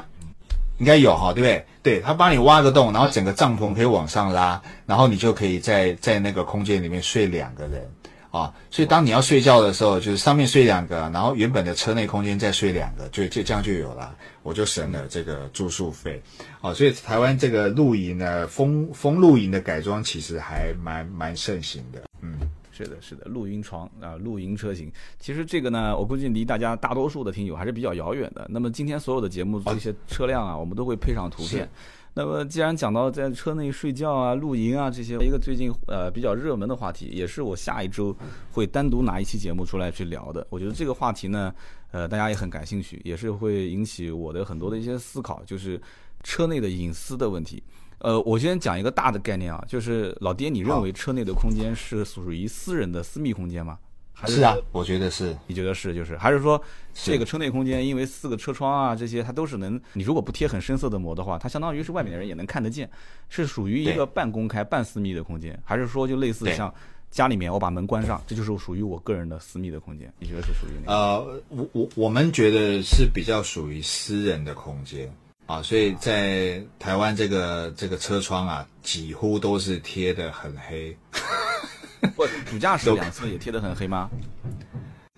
应该有哈，对不对？对他帮你挖个洞，然后整个帐篷可以往上拉，然后你就可以在在那个空间里面睡两个人啊。所以当你要睡觉的时候，就是上面睡两个，然后原本的车内空间再睡两个，就就这样就有了，我就省了这个住宿费啊。所以台湾这个露营呢，风风露营的改装其实还蛮蛮盛行的，嗯。是的，是的，露营床啊，露营车型，其实这个呢，我估计离大家大多数的听友还是比较遥远的。那么今天所有的节目这些车辆啊，我们都会配上图片。那么既然讲到在车内睡觉啊、露营啊这些，一个最近呃比较热门的话题，也是我下一周会单独拿一期节目出来去聊的。我觉得这个话题呢，呃，大家也很感兴趣，也是会引起我的很多的一些思考，就是车内的隐私的问题。呃，我先讲一个大的概念啊，就是老爹，你认为车内的空间是属于私人的私密空间吗？是啊，我觉得是。你觉得是就是，还是说这个车内空间，因为四个车窗啊这些，它都是能，你如果不贴很深色的膜的话，它相当于是外面的人也能看得见，是属于一个半公开半私密的空间，还是说就类似像家里面我把门关上，这就是属于我个人的私密的空间？你觉得是属于哪？呃，我我我们觉得是比较属于私人的空间。啊，所以在台湾这个这个车窗啊，几乎都是贴的很黑。不，主驾驶两侧也贴的很黑吗？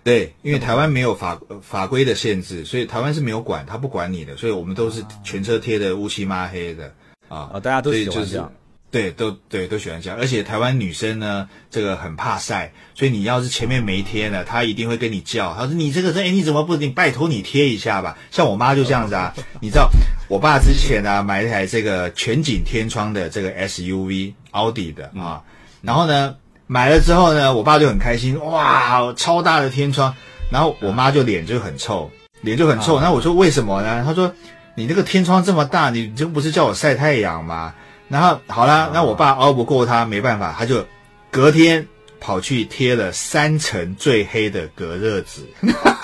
对，因为台湾没有法法规的限制，所以台湾是没有管，他不管你的，所以我们都是全车贴的乌漆嘛黑的啊。啊，大家都喜欢这样。对，都对都喜欢这样。而且台湾女生呢，这个很怕晒，所以你要是前面没贴呢，她一定会跟你叫，她说你这个人哎你怎么不你拜托你贴一下吧。像我妈就这样子啊，你知道我爸之前呢买一台这个全景天窗的这个 SUV 奥迪的啊，然后呢买了之后呢，我爸就很开心，哇，超大的天窗，然后我妈就脸就很臭，脸就很臭。那我说为什么呢？她说你那个天窗这么大，你这不是叫我晒太阳吗？然后好了，那我爸熬不过他，没办法，他就隔天跑去贴了三层最黑的隔热纸，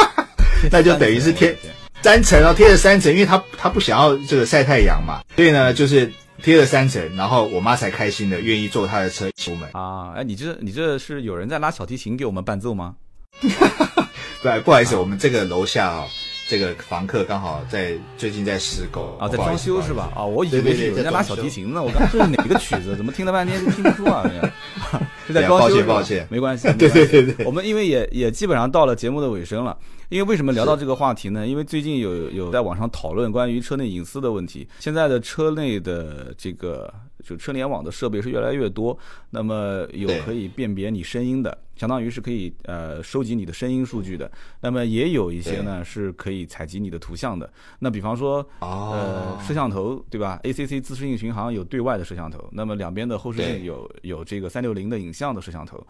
那就等于是贴三层哦，贴了三层，因为他他不想要这个晒太阳嘛，所以呢就是贴了三层，然后我妈才开心的愿意坐他的车出门啊。哎，你这你这是有人在拉小提琴给我们伴奏吗？对，不好意思，我们这个楼下啊。这个房客刚好在最近在施工啊，在装修是吧？啊，我以为是有人在拉小提琴呢。我刚这是哪个曲子？怎么听了半天就听不出啊？是在装修，抱歉抱歉，没关系。对对对对，我们因为也也基本上到了节目的尾声了。因为为什么聊到这个话题呢？因为最近有有在网上讨论关于车内隐私的问题。现在的车内的这个就车联网的设备是越来越多，那么有可以辨别你声音的。相当于是可以呃收集你的声音数据的，那么也有一些呢是可以采集你的图像的。那比方说呃摄像头对吧？ACC 自适应巡航有对外的摄像头，那么两边的后视镜有有这个三六零的影像的摄像头，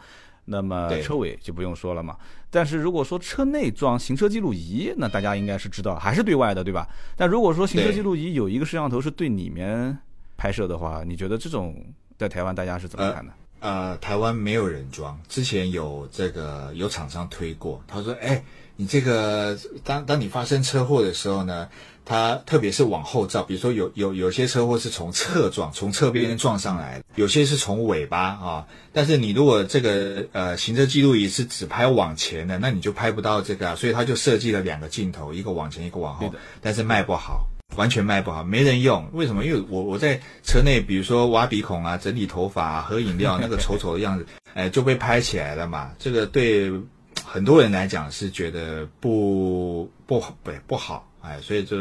那么车尾就不用说了嘛。但是如果说车内装行车记录仪，那大家应该是知道还是对外的对吧？但如果说行车记录仪有一个摄像头是对里面拍摄的话，你觉得这种在台湾大家是怎么看的？呃，台湾没有人装，之前有这个有厂商推过，他说：“哎，你这个当当你发生车祸的时候呢，他特别是往后照，比如说有有有些车祸是从侧撞，从侧边撞上来，有些是从尾巴啊。但是你如果这个呃行车记录仪是只拍往前的，那你就拍不到这个，啊所以他就设计了两个镜头，一个往前，一个往后，但是卖不好。”完全卖不好，没人用。为什么？因为我我在车内，比如说挖鼻孔啊、整理头发、喝饮料，那个丑丑的样子，哎，就被拍起来了嘛。这个对很多人来讲是觉得不不好，不不好，哎，所以就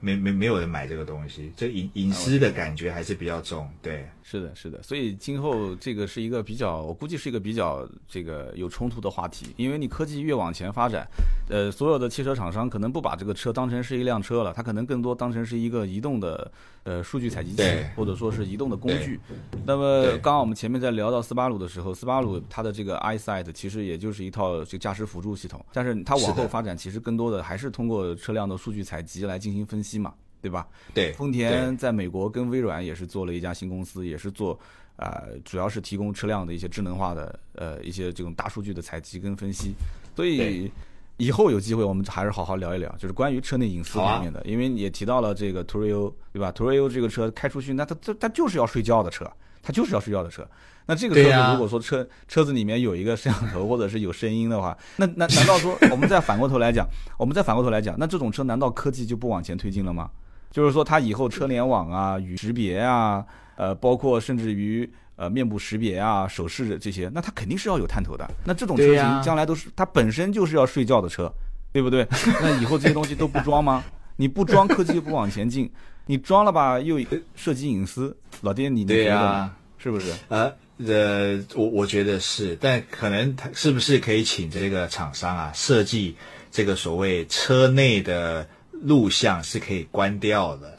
没没没有人买这个东西。这隐隐私的感觉还是比较重，对。是的，是的，所以今后这个是一个比较，我估计是一个比较这个有冲突的话题，因为你科技越往前发展，呃，所有的汽车厂商可能不把这个车当成是一辆车了，它可能更多当成是一个移动的呃数据采集器，或者说是移动的工具。那么刚刚我们前面在聊到斯巴鲁的时候，斯巴鲁它的这个 EyeSight 其实也就是一套这个驾驶辅助系统，但是它往后发展其实更多的还是通过车辆的数据采集来进行分析嘛。对吧？对，丰田在美国跟微软也是做了一家新公司，也是做，呃，主要是提供车辆的一些智能化的，呃，一些这种大数据的采集跟分析。所以以后有机会我们还是好好聊一聊，就是关于车内隐私方面的，因为也提到了这个途锐欧，对吧？途锐欧这个车开出去，那它它它就是要睡觉的车，它就是要睡觉的车。那这个车子如果说车车子里面有一个摄像头或者是有声音的话，那那难道说我们再反过头来讲，我们再反过头来讲，那这种车难道科技就不往前推进了吗？就是说，它以后车联网啊、语识别啊，呃，包括甚至于呃面部识别啊、手势这些，那它肯定是要有探头的。那这种车型将来都是它本身就是要睡觉的车，对不对？那以后这些东西都不装吗？你不装，科技又不往前进；你装了吧，又涉及隐私。老爹，你觉得是不是？呃呃，我我觉得是，但可能它是不是可以请这个厂商啊设计这个所谓车内的。录像是可以关掉的，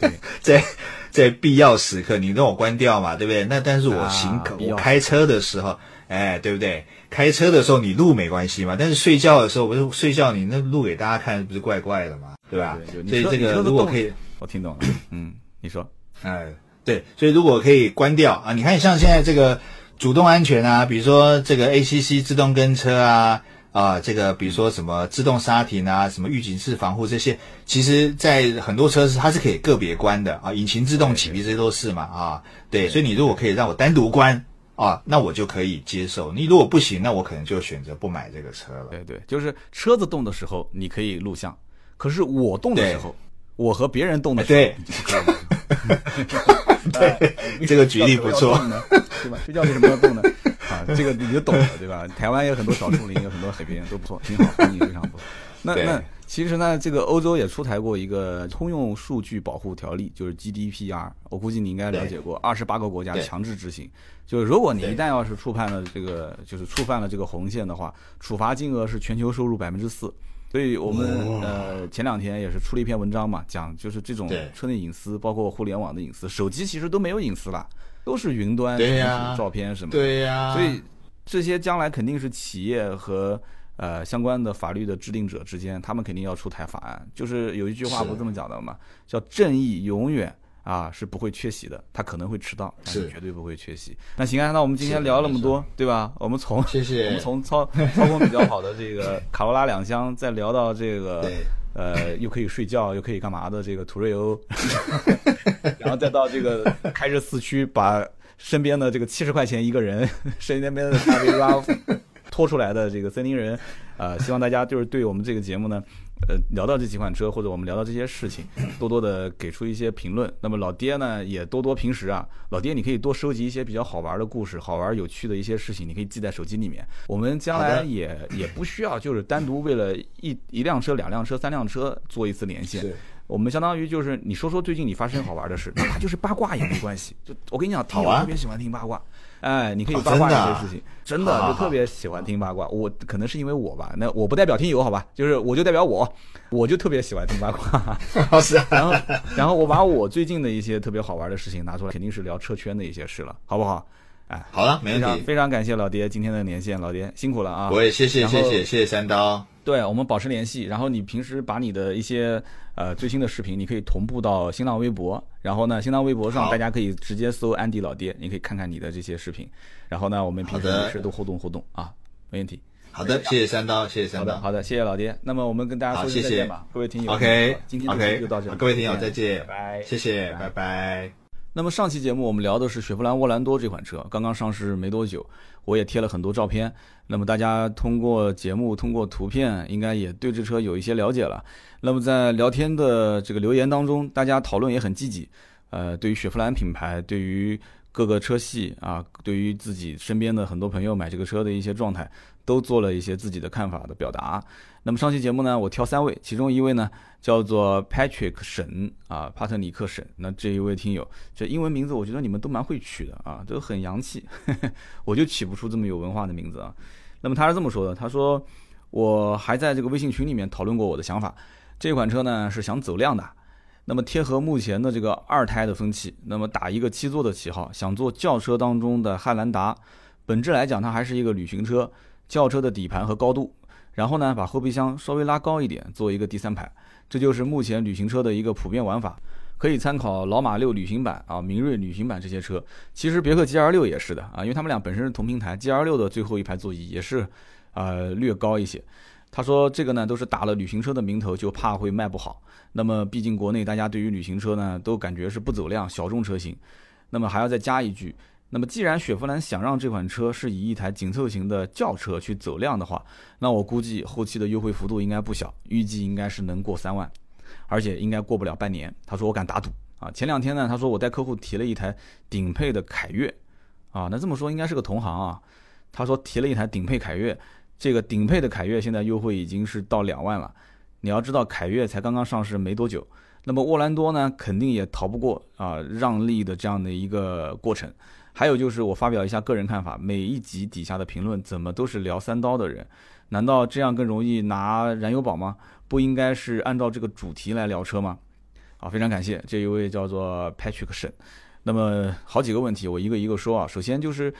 在在必要时刻，你让我关掉嘛，对不对？那但是我行，我开车的时候，哎，对不对？开车的时候你录没关系嘛，但是睡觉的时候，不是睡觉你那录给大家看，不是怪怪的嘛，对吧？所以这个如果可以，我听懂了，嗯，你说，哎，对，所以如果可以关掉啊，你看像现在这个主动安全啊，比如说这个 ACC 自动跟车啊。啊，这个比如说什么自动刹停啊，什么预警式防护这些，其实，在很多车是它是可以个别关的啊，引擎自动启闭这些都是嘛啊，对，所以你如果可以让我单独关啊，那我就可以接受。你如果不行，那我可能就选择不买这个车了。对对，就是车子动的时候你可以录像，可是我动的时候，我和别人动的时候，对，对，这个举例不错，对吧？睡觉为什么要动呢？啊，这个你就懂了，对吧？台湾有很多小树林，有很多海边，都不错，挺好，风景非常不错。那那。其实呢，这个欧洲也出台过一个通用数据保护条例，就是 GDPR。我估计你应该了解过，二十八个国家强制执行。就是如果你一旦要是触犯了这个，就是触犯了这个红线的话，处罚金额是全球收入百分之四。所以我们呃前两天也是出了一篇文章嘛，讲就是这种车内隐私，包括互联网的隐私，手机其实都没有隐私了，都是云端对呀照片什么。对呀。所以这些将来肯定是企业和。呃，相关的法律的制定者之间，他们肯定要出台法案。就是有一句话不是这么讲的吗？叫正义永远啊是不会缺席的，他可能会迟到，但是绝对不会缺席。那行啊，那我们今天聊了那么多，对吧？我们从谢谢，我们从操操控比较好的这个卡罗拉两厢，再聊到这个呃又可以睡觉 又可以干嘛的这个途锐欧，然后再到这个开着四驱把身边的这个七十块钱一个人 身边的咖啡渣。拖出来的这个森林人，呃，希望大家就是对我们这个节目呢，呃，聊到这几款车或者我们聊到这些事情，多多的给出一些评论。那么老爹呢，也多多平时啊，老爹你可以多收集一些比较好玩的故事，好玩有趣的一些事情，你可以记在手机里面。我们将来也也不需要就是单独为了一一辆车、两辆车、三辆车做一次连线。我们相当于就是你说说最近你发生好玩的事，哪怕就是八卦也没关系。就我跟你讲，听友特别喜欢听八卦。哎，你可以八卦一些事情，真的就特别喜欢听八卦。我可能是因为我吧，那我不代表听友好吧，就是我就代表我，我就特别喜欢听八卦。是，然后然后我把我最近的一些特别好玩的事情拿出来，肯定是聊车圈的一些事了，好不好？哎，好了，没问题。非常感谢老爹今天的连线，老爹辛苦了啊！我也谢谢谢谢谢谢三刀。对，我们保持联系。然后你平时把你的一些呃最新的视频，你可以同步到新浪微博。然后呢，新浪微博上大家可以直接搜安迪老爹，你可以看看你的这些视频。然后呢，我们平时没事都互动互动啊，没问题。好的，谢谢三刀，谢谢三刀。好的，谢谢老爹。那么我们跟大家说再见吧，各位听友。OK，今天的就到这里，各位听友再见，拜拜。谢谢，拜拜。那么上期节目我们聊的是雪佛兰沃兰多这款车，刚刚上市没多久，我也贴了很多照片。那么大家通过节目、通过图片，应该也对这车有一些了解了。那么在聊天的这个留言当中，大家讨论也很积极。呃，对于雪佛兰品牌，对于各个车系啊，对于自己身边的很多朋友买这个车的一些状态，都做了一些自己的看法的表达。那么上期节目呢，我挑三位，其中一位呢。叫做 Patrick 沈啊，帕特里克沈。那这一位听友，这英文名字我觉得你们都蛮会取的啊，都很洋气。我就起不出这么有文化的名字啊。那么他是这么说的，他说我还在这个微信群里面讨论过我的想法。这款车呢是想走量的，那么贴合目前的这个二胎的风气，那么打一个七座的旗号，想做轿车当中的汉兰达。本质来讲，它还是一个旅行车，轿车的底盘和高度，然后呢把后备箱稍微拉高一点，做一个第三排。这就是目前旅行车的一个普遍玩法，可以参考老马六旅行版啊、明锐旅行版这些车。其实别克 GL 六也是的啊，因为他们俩本身是同平台，GL 六的最后一排座椅也是，呃，略高一些。他说这个呢都是打了旅行车的名头，就怕会卖不好。那么毕竟国内大家对于旅行车呢都感觉是不走量，小众车型。那么还要再加一句。那么，既然雪佛兰想让这款车是以一台紧凑型的轿车去走量的话，那我估计后期的优惠幅度应该不小，预计应该是能过三万，而且应该过不了半年。他说我敢打赌啊！前两天呢，他说我带客户提了一台顶配的凯越，啊，那这么说应该是个同行啊。他说提了一台顶配凯越，这个顶配的凯越现在优惠已经是到两万了。你要知道，凯越才刚刚上市没多久，那么沃兰多呢，肯定也逃不过啊让利的这样的一个过程。还有就是我发表一下个人看法，每一集底下的评论怎么都是聊三刀的人，难道这样更容易拿燃油宝吗？不应该是按照这个主题来聊车吗？啊，非常感谢这一位叫做 Patrick 沈。那么好几个问题，我一个一个说啊。首先就是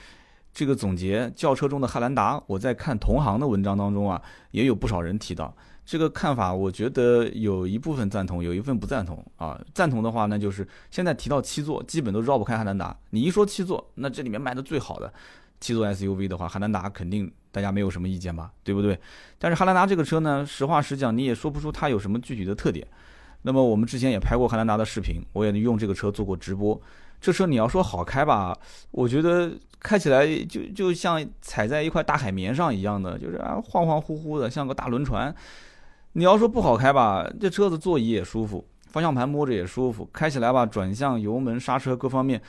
这个总结轿车中的汉兰达，我在看同行的文章当中啊，也有不少人提到。这个看法，我觉得有一部分赞同，有一份不赞同啊。赞同的话，那就是现在提到七座，基本都绕不开汉兰达。你一说七座，那这里面卖的最好的七座 SUV 的话，汉兰达肯定大家没有什么意见吧，对不对？但是汉兰达这个车呢，实话实讲，你也说不出它有什么具体的特点。那么我们之前也拍过汉兰达的视频，我也用这个车做过直播。这车你要说好开吧，我觉得开起来就就像踩在一块大海绵上一样的，就是啊晃晃乎乎的，像个大轮船。你要说不好开吧，这车子座椅也舒服，方向盘摸着也舒服，开起来吧，转向、油门、刹车各方面，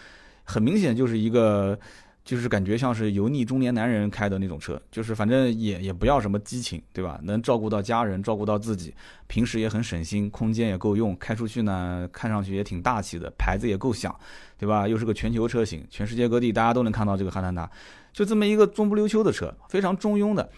很明显就是一个就是感觉像是油腻中年男人开的那种车，就是反正也也不要什么激情，对吧？能照顾到家人，照顾到自己，平时也很省心，空间也够用，开出去呢看上去也挺大气的，牌子也够响，对吧？又是个全球车型，全世界各地大家都能看到这个汉兰达，就这么一个中不溜秋的车，非常中庸的。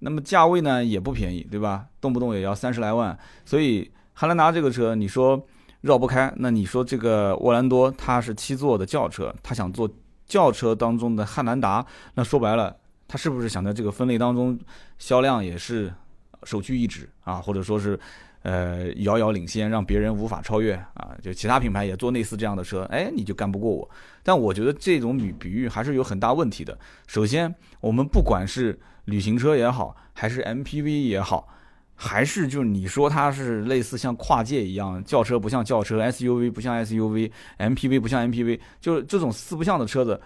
那么价位呢也不便宜，对吧？动不动也要三十来万，所以汉兰达这个车，你说绕不开，那你说这个沃兰多它是七座的轿车，它想做。轿车当中的汉兰达，那说白了，它是不是想在这个分类当中销量也是首屈一指啊？或者说是呃遥遥领先，让别人无法超越啊？就其他品牌也做类似这样的车，哎，你就干不过我。但我觉得这种比比喻还是有很大问题的。首先，我们不管是旅行车也好，还是 MPV 也好。还是就是你说它是类似像跨界一样，轿车不像轿车，SUV 不像 SUV，MPV 不像 MPV，就是这种四不像的车子，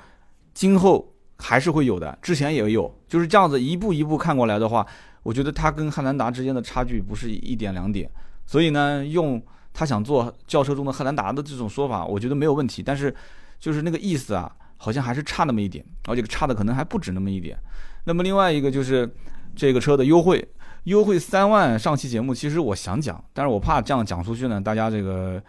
今后还是会有的，之前也有，就是这样子一步一步看过来的话，我觉得它跟汉兰达之间的差距不是一点两点，所以呢，用他想做轿车中的汉兰达的这种说法，我觉得没有问题，但是就是那个意思啊，好像还是差那么一点，而且差的可能还不止那么一点。那么另外一个就是这个车的优惠。优惠三万，上期节目其实我想讲，但是我怕这样讲出去呢，大家这个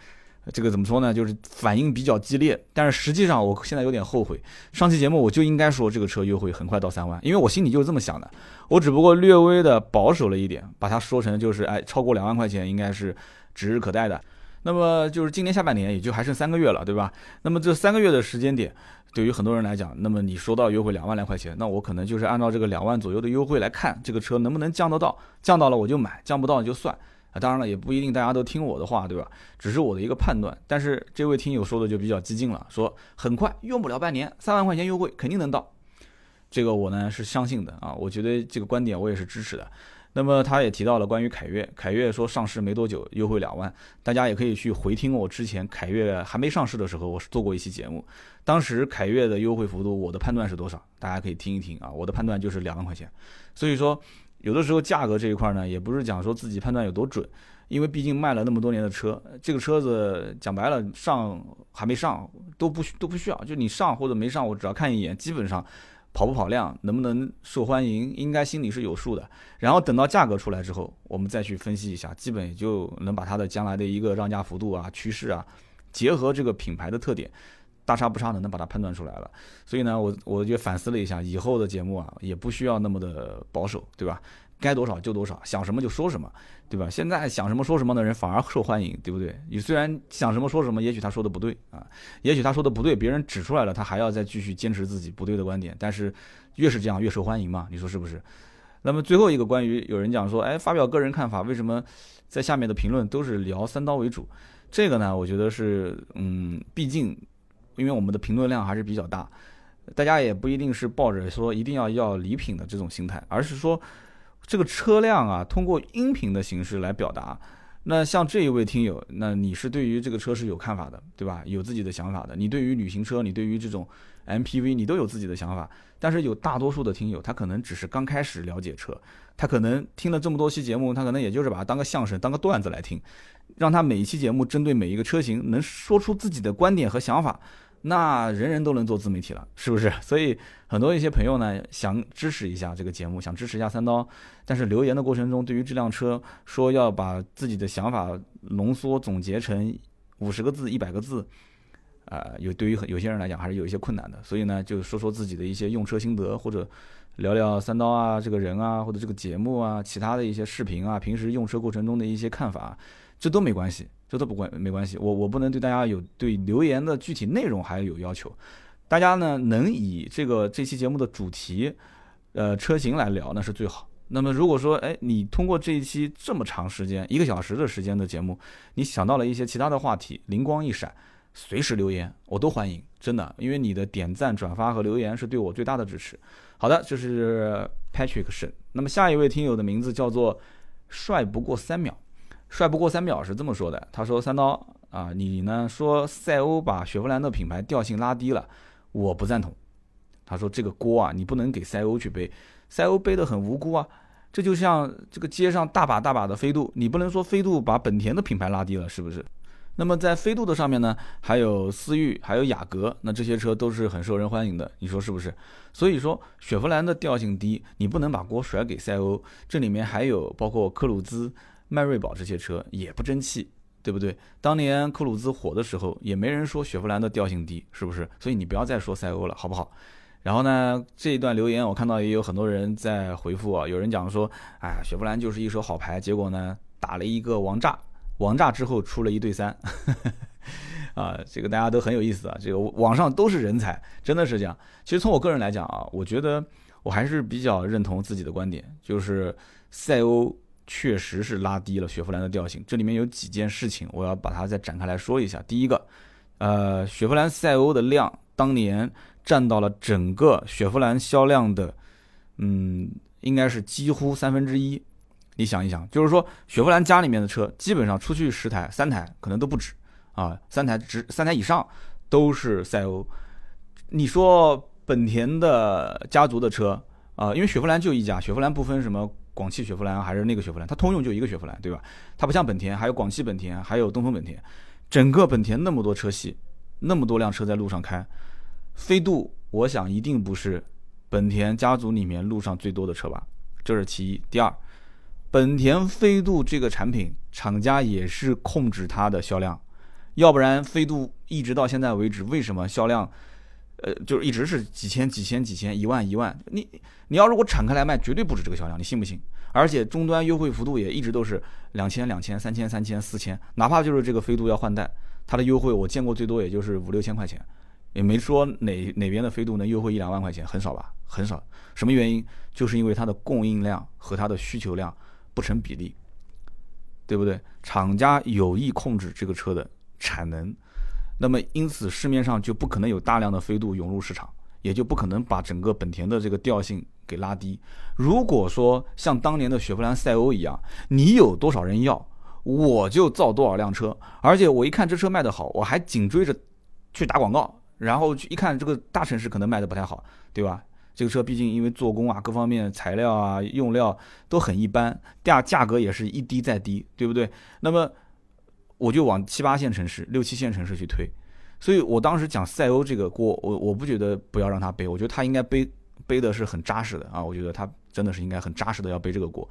这个怎么说呢？就是反应比较激烈。但是实际上，我现在有点后悔，上期节目我就应该说这个车优惠很快到三万，因为我心里就是这么想的。我只不过略微的保守了一点，把它说成就是哎，超过两万块钱应该是指日可待的。那么就是今年下半年也就还剩三个月了，对吧？那么这三个月的时间点。对于很多人来讲，那么你说到优惠两万来块钱，那我可能就是按照这个两万左右的优惠来看，这个车能不能降得到？降到了我就买，降不到就算。啊，当然了，也不一定大家都听我的话，对吧？只是我的一个判断。但是这位听友说的就比较激进了，说很快用不了半年，三万块钱优惠肯定能到。这个我呢是相信的啊，我觉得这个观点我也是支持的。那么他也提到了关于凯越，凯越说上市没多久优惠两万，大家也可以去回听我之前凯越还没上市的时候，我是做过一期节目，当时凯越的优惠幅度，我的判断是多少？大家可以听一听啊，我的判断就是两万块钱。所以说，有的时候价格这一块呢，也不是讲说自己判断有多准，因为毕竟卖了那么多年的车，这个车子讲白了上还没上都不需都不需要，就你上或者没上，我只要看一眼，基本上。跑不跑量，能不能受欢迎，应该心里是有数的。然后等到价格出来之后，我们再去分析一下，基本也就能把它的将来的一个让价幅度啊、趋势啊，结合这个品牌的特点，大差不差的能把它判断出来了。所以呢，我我就反思了一下，以后的节目啊，也不需要那么的保守，对吧？该多少就多少，想什么就说什么，对吧？现在想什么说什么的人反而受欢迎，对不对？你虽然想什么说什么，也许他说的不对啊，也许他说的不对，别人指出来了，他还要再继续坚持自己不对的观点，但是越是这样越受欢迎嘛，你说是不是？那么最后一个关于有人讲说，哎，发表个人看法，为什么在下面的评论都是聊三刀为主？这个呢，我觉得是，嗯，毕竟因为我们的评论量还是比较大，大家也不一定是抱着说一定要要礼品的这种心态，而是说。这个车辆啊，通过音频的形式来表达。那像这一位听友，那你是对于这个车是有看法的，对吧？有自己的想法的。你对于旅行车，你对于这种 MPV，你都有自己的想法。但是有大多数的听友，他可能只是刚开始了解车，他可能听了这么多期节目，他可能也就是把它当个相声、当个段子来听，让他每一期节目针对每一个车型能说出自己的观点和想法。那人人都能做自媒体了，是不是？所以很多一些朋友呢，想支持一下这个节目，想支持一下三刀，但是留言的过程中，对于这辆车说要把自己的想法浓缩总结成五十个字、一百个字，啊，有对于有些人来讲还是有一些困难的。所以呢，就说说自己的一些用车心得，或者聊聊三刀啊这个人啊，或者这个节目啊，其他的一些视频啊，平时用车过程中的一些看法，这都没关系。这都不关没关系，我我不能对大家有对留言的具体内容还有要求，大家呢能以这个这期节目的主题，呃车型来聊那是最好。那么如果说哎你通过这一期这么长时间一个小时的时间的节目，你想到了一些其他的话题，灵光一闪，随时留言我都欢迎，真的，因为你的点赞、转发和留言是对我最大的支持。好的，这是 Patrick 沈，那么下一位听友的名字叫做帅不过三秒。帅不过三秒是这么说的，他说：“三刀啊，你呢说赛欧把雪佛兰的品牌调性拉低了，我不赞同。他说这个锅啊，你不能给赛欧去背，赛欧背得很无辜啊。这就像这个街上大把大把的飞度，你不能说飞度把本田的品牌拉低了，是不是？那么在飞度的上面呢，还有思域，还有雅阁，那这些车都是很受人欢迎的，你说是不是？所以说雪佛兰的调性低，你不能把锅甩给赛欧，这里面还有包括克鲁兹、迈锐宝这些车也不争气，对不对？当年克鲁兹火的时候，也没人说雪佛兰的调性低，是不是？所以你不要再说赛欧了，好不好？然后呢，这一段留言我看到也有很多人在回复啊，有人讲说，哎，雪佛兰就是一手好牌，结果呢打了一个王炸。王炸之后出了一对三，啊，这个大家都很有意思啊，这个网上都是人才，真的是这样。其实从我个人来讲啊，我觉得我还是比较认同自己的观点，就是赛欧确实是拉低了雪佛兰的调性。这里面有几件事情，我要把它再展开来说一下。第一个，呃，雪佛兰赛欧的量当年占到了整个雪佛兰销量的，嗯，应该是几乎三分之一。你想一想，就是说雪佛兰家里面的车，基本上出去十台、三台可能都不止啊，三台只三台以上都是赛欧。你说本田的家族的车啊，因为雪佛兰就一家，雪佛兰不分什么广汽雪佛兰还是那个雪佛兰，它通用就一个雪佛兰，对吧？它不像本田，还有广汽本田，还有东风本田，整个本田那么多车系，那么多辆车在路上开，飞度我想一定不是本田家族里面路上最多的车吧，这是其一。第二。本田飞度这个产品，厂家也是控制它的销量，要不然飞度一直到现在为止，为什么销量，呃，就一直是几千、几千、几千、一万、一万？你你要如果敞开来卖，绝对不止这个销量，你信不信？而且终端优惠幅度也一直都是两千、两千、三千、三千、四千，哪怕就是这个飞度要换代，它的优惠我见过最多也就是五六千块钱，也没说哪哪边的飞度能优惠一两万块钱，很少吧？很少。什么原因？就是因为它的供应量和它的需求量。不成比例，对不对？厂家有意控制这个车的产能，那么因此市面上就不可能有大量的飞度涌入市场，也就不可能把整个本田的这个调性给拉低。如果说像当年的雪佛兰赛欧一样，你有多少人要，我就造多少辆车，而且我一看这车卖得好，我还紧追着去打广告，然后一看这个大城市可能卖的不太好，对吧？这个车毕竟因为做工啊，各方面材料啊、用料都很一般，价价格也是一低再低，对不对？那么我就往七八线城市、六七线城市去推。所以我当时讲赛欧这个锅，我我不觉得不要让他背，我觉得他应该背背的是很扎实的啊。我觉得他真的是应该很扎实的要背这个锅，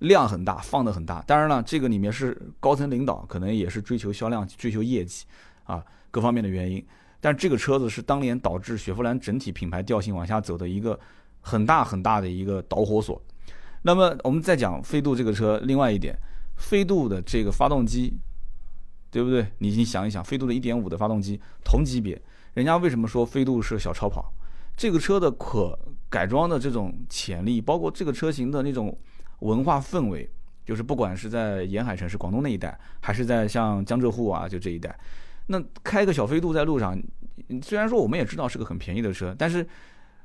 量很大，放的很大。当然了，这个里面是高层领导可能也是追求销量、追求业绩啊，各方面的原因。但这个车子是当年导致雪佛兰整体品牌调性往下走的一个很大很大的一个导火索。那么我们再讲飞度这个车，另外一点，飞度的这个发动机，对不对？你你想一想，飞度的1.5的发动机同级别，人家为什么说飞度是小超跑？这个车的可改装的这种潜力，包括这个车型的那种文化氛围，就是不管是在沿海城市广东那一带，还是在像江浙沪啊，就这一带。那开个小飞度在路上，虽然说我们也知道是个很便宜的车，但是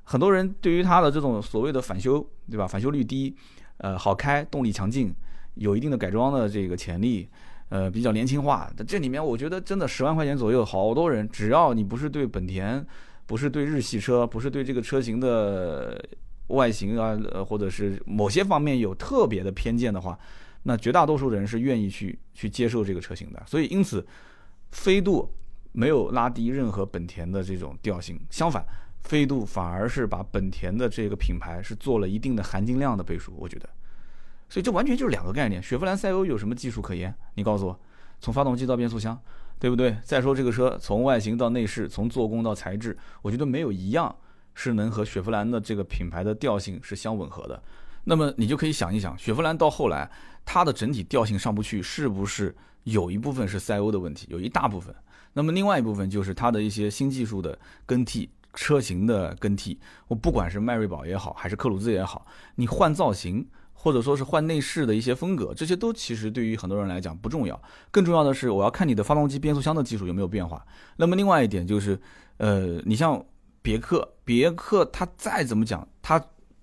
很多人对于它的这种所谓的返修，对吧？返修率低，呃，好开，动力强劲，有一定的改装的这个潜力，呃，比较年轻化。这里面我觉得真的十万块钱左右，好多人只要你不是对本田，不是对日系车，不是对这个车型的外形啊，或者是某些方面有特别的偏见的话，那绝大多数人是愿意去去接受这个车型的。所以因此。飞度没有拉低任何本田的这种调性，相反，飞度反而是把本田的这个品牌是做了一定的含金量的背书，我觉得。所以这完全就是两个概念。雪佛兰赛欧有什么技术可言？你告诉我，从发动机到变速箱，对不对？再说这个车从外形到内饰，从做工到材质，我觉得没有一样是能和雪佛兰的这个品牌的调性是相吻合的。那么你就可以想一想，雪佛兰到后来它的整体调性上不去，是不是？有一部分是赛欧的问题，有一大部分。那么另外一部分就是它的一些新技术的更替、车型的更替。我不管是迈锐宝也好，还是克鲁兹也好，你换造型或者说是换内饰的一些风格，这些都其实对于很多人来讲不重要。更重要的是，我要看你的发动机、变速箱的技术有没有变化。那么另外一点就是，呃，你像别克，别克它再怎么讲，它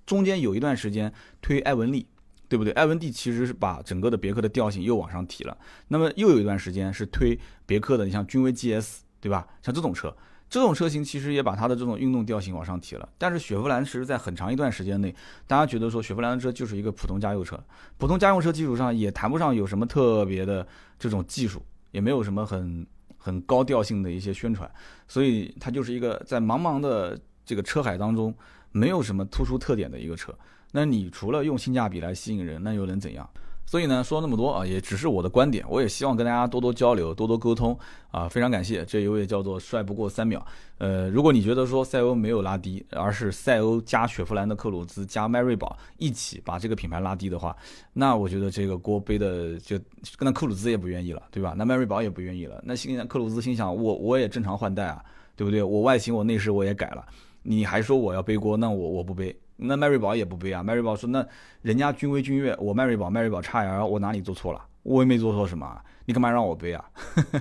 中间有一段时间推艾文利。对不对？艾文利其实是把整个的别克的调性又往上提了。那么又有一段时间是推别克的，你像君威 GS，对吧？像这种车，这种车型其实也把它的这种运动调性往上提了。但是雪佛兰其实在很长一段时间内，大家觉得说雪佛兰的车就是一个普通家用车，普通家用车基础上也谈不上有什么特别的这种技术，也没有什么很很高调性的一些宣传，所以它就是一个在茫茫的这个车海当中没有什么突出特点的一个车。那你除了用性价比来吸引人，那又能怎样？所以呢，说那么多啊，也只是我的观点，我也希望跟大家多多交流，多多沟通啊。非常感谢这一位叫做帅不过三秒。呃，如果你觉得说赛欧没有拉低，而是赛欧加雪佛兰的克鲁兹加迈锐宝一起把这个品牌拉低的话，那我觉得这个锅背的就跟那克鲁兹也不愿意了，对吧？那迈锐宝也不愿意了。那心克鲁兹心想，我我也正常换代啊，对不对？我外形我内饰我也改了，你还说我要背锅，那我我不背。那迈锐宝也不背啊，迈锐宝说那人家君威君越，我迈锐宝迈锐宝 x L，我哪里做错了？我也没做错什么，你干嘛让我背啊？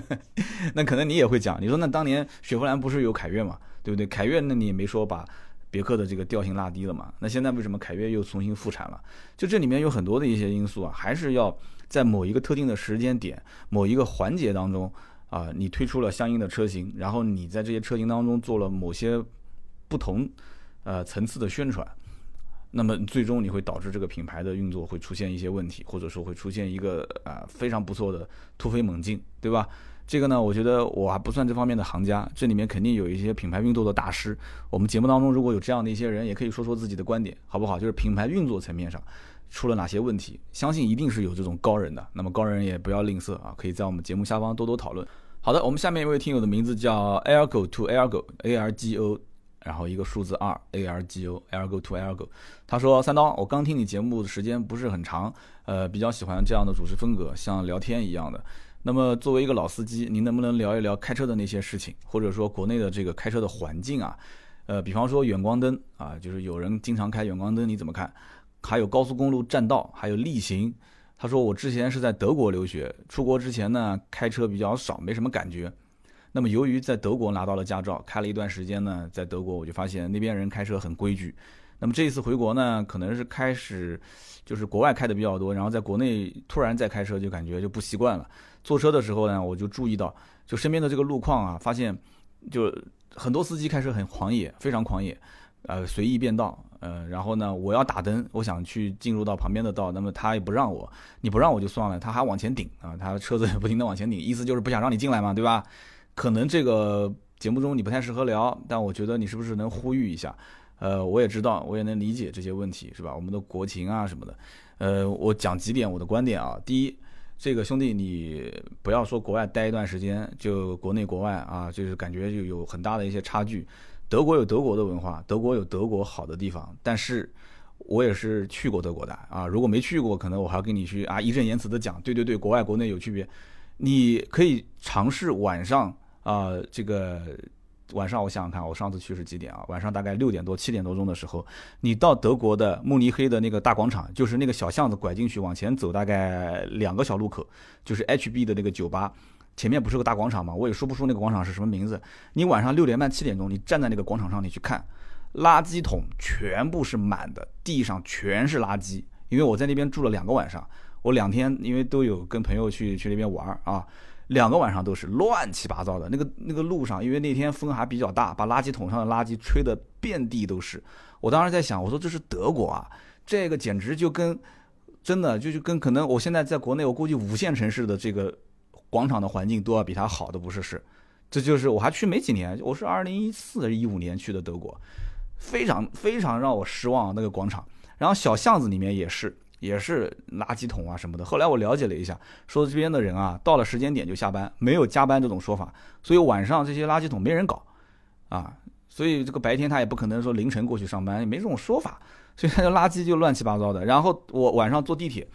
那可能你也会讲，你说那当年雪佛兰不是有凯越嘛，对不对？凯越那你也没说把别克的这个调性拉低了嘛？那现在为什么凯越又重新复产了？就这里面有很多的一些因素啊，还是要在某一个特定的时间点、某一个环节当中啊，你推出了相应的车型，然后你在这些车型当中做了某些不同呃层次的宣传。那么最终你会导致这个品牌的运作会出现一些问题，或者说会出现一个啊非常不错的突飞猛进，对吧？这个呢，我觉得我还不算这方面的行家，这里面肯定有一些品牌运作的大师。我们节目当中如果有这样的一些人，也可以说说自己的观点，好不好？就是品牌运作层面上出了哪些问题，相信一定是有这种高人的。那么高人也不要吝啬啊，可以在我们节目下方多多讨论。好的，我们下面一位听友的名字叫 Airgo to Airgo A R G O。然后一个数字二，A R G O，Ergo to Ergo。他说：“三刀，我刚听你节目的时间不是很长，呃，比较喜欢这样的主持风格，像聊天一样的。那么作为一个老司机，您能不能聊一聊开车的那些事情，或者说国内的这个开车的环境啊？呃，比方说远光灯啊，就是有人经常开远光灯，你怎么看？还有高速公路占道，还有逆行。他说我之前是在德国留学，出国之前呢，开车比较少，没什么感觉。”那么，由于在德国拿到了驾照，开了一段时间呢，在德国我就发现那边人开车很规矩。那么这一次回国呢，可能是开始就是国外开的比较多，然后在国内突然再开车就感觉就不习惯了。坐车的时候呢，我就注意到，就身边的这个路况啊，发现就很多司机开车很狂野，非常狂野，呃，随意变道，呃，然后呢，我要打灯，我想去进入到旁边的道，那么他也不让我，你不让我就算了，他还往前顶啊，他车子也不停的往前顶，意思就是不想让你进来嘛，对吧？可能这个节目中你不太适合聊，但我觉得你是不是能呼吁一下？呃，我也知道，我也能理解这些问题，是吧？我们的国情啊什么的。呃，我讲几点我的观点啊。第一，这个兄弟你不要说国外待一段时间，就国内国外啊，就是感觉就有很大的一些差距。德国有德国的文化，德国有德国好的地方，但是我也是去过德国的啊。如果没去过，可能我还要跟你去啊义正言辞的讲，对对对，国外国内有区别。你可以尝试晚上。啊，这个晚上我想想看，我上次去是几点啊？晚上大概六点多、七点多钟的时候，你到德国的慕尼黑的那个大广场，就是那个小巷子拐进去，往前走大概两个小路口，就是 HB 的那个酒吧，前面不是个大广场吗？我也说不出那个广场是什么名字。你晚上六点半、七点钟，你站在那个广场上，你去看，垃圾桶全部是满的，地上全是垃圾。因为我在那边住了两个晚上，我两天因为都有跟朋友去去那边玩啊。两个晚上都是乱七八糟的，那个那个路上，因为那天风还比较大，把垃圾桶上的垃圾吹得遍地都是。我当时在想，我说这是德国啊，这个简直就跟真的就就跟可能我现在在国内，我估计五线城市的这个广场的环境都要比它好的不是是。这就是我还去没几年，我是二零一四一五年去的德国，非常非常让我失望那个广场，然后小巷子里面也是。也是垃圾桶啊什么的。后来我了解了一下，说这边的人啊，到了时间点就下班，没有加班这种说法，所以晚上这些垃圾桶没人搞，啊，所以这个白天他也不可能说凌晨过去上班，也没这种说法，所以他的垃圾就乱七八糟的。然后我晚上坐地铁，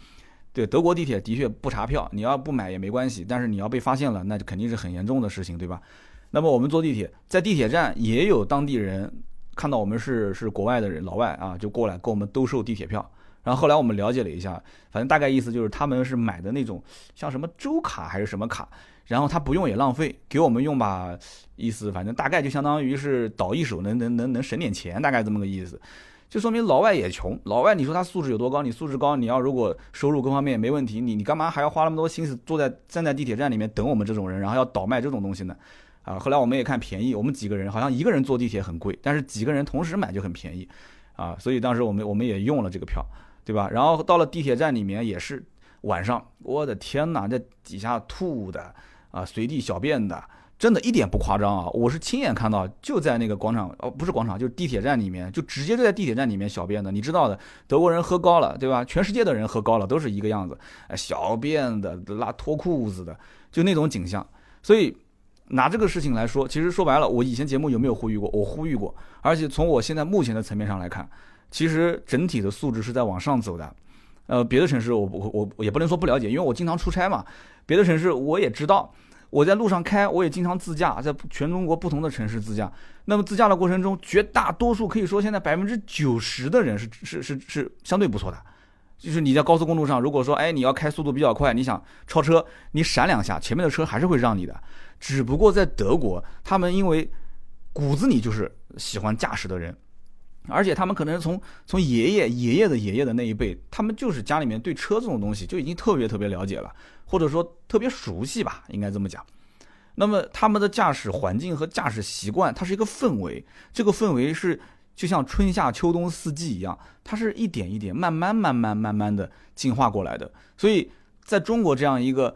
对，德国地铁的确不查票，你要不买也没关系，但是你要被发现了，那就肯定是很严重的事情，对吧？那么我们坐地铁，在地铁站也有当地人看到我们是是国外的人，老外啊，就过来跟我们兜售地铁票。然后后来我们了解了一下，反正大概意思就是他们是买的那种像什么周卡还是什么卡，然后他不用也浪费，给我们用吧，意思反正大概就相当于是倒一手能能能能省点钱，大概这么个意思，就说明老外也穷。老外你说他素质有多高？你素质高，你要如果收入各方面没问题，你你干嘛还要花那么多心思坐在站在地铁站里面等我们这种人，然后要倒卖这种东西呢？啊，后来我们也看便宜，我们几个人好像一个人坐地铁很贵，但是几个人同时买就很便宜，啊，所以当时我们我们也用了这个票。对吧？然后到了地铁站里面也是晚上，我的天哪，这底下吐的啊随地小便的。真的一点不夸张啊！我是亲眼看到，就在那个广场哦，不是广场，就是地铁站里面，就直接就在地铁站里面小便的。你知道的，德国人喝高了，对吧？全世界的人喝高了都是一个样子，小便的、拉脱裤子的，就那种景象。所以拿这个事情来说，其实说白了，我以前节目有没有呼吁过？我呼吁过。而且从我现在目前的层面上来看，其实整体的素质是在往上走的。呃，别的城市我我我也不能说不了解，因为我经常出差嘛，别的城市我也知道。我在路上开，我也经常自驾，在全中国不同的城市自驾。那么自驾的过程中，绝大多数可以说现在百分之九十的人是是是是相对不错的。就是你在高速公路上，如果说哎你要开速度比较快，你想超车，你闪两下，前面的车还是会让你的。只不过在德国，他们因为骨子里就是喜欢驾驶的人，而且他们可能从从爷爷爷爷的爷爷的那一辈，他们就是家里面对车这种东西就已经特别特别了解了。或者说特别熟悉吧，应该这么讲。那么他们的驾驶环境和驾驶习惯，它是一个氛围，这个氛围是就像春夏秋冬四季一样，它是一点一点慢慢慢慢慢慢的进化过来的。所以在中国这样一个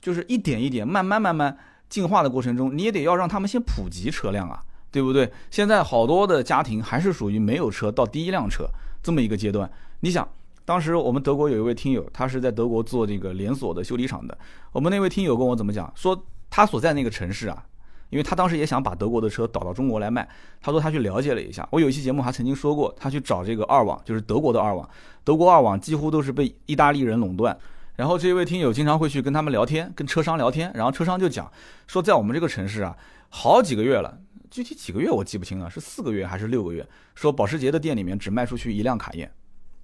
就是一点一点慢慢慢慢进化的过程中，你也得要让他们先普及车辆啊，对不对？现在好多的家庭还是属于没有车到第一辆车这么一个阶段，你想。当时我们德国有一位听友，他是在德国做这个连锁的修理厂的。我们那位听友跟我怎么讲？说他所在那个城市啊，因为他当时也想把德国的车导到中国来卖。他说他去了解了一下，我有一期节目还曾经说过，他去找这个二网，就是德国的二网。德国二网几乎都是被意大利人垄断。然后这位听友经常会去跟他们聊天，跟车商聊天。然后车商就讲说，在我们这个城市啊，好几个月了，具体几个月我记不清了，是四个月还是六个月？说保时捷的店里面只卖出去一辆卡宴。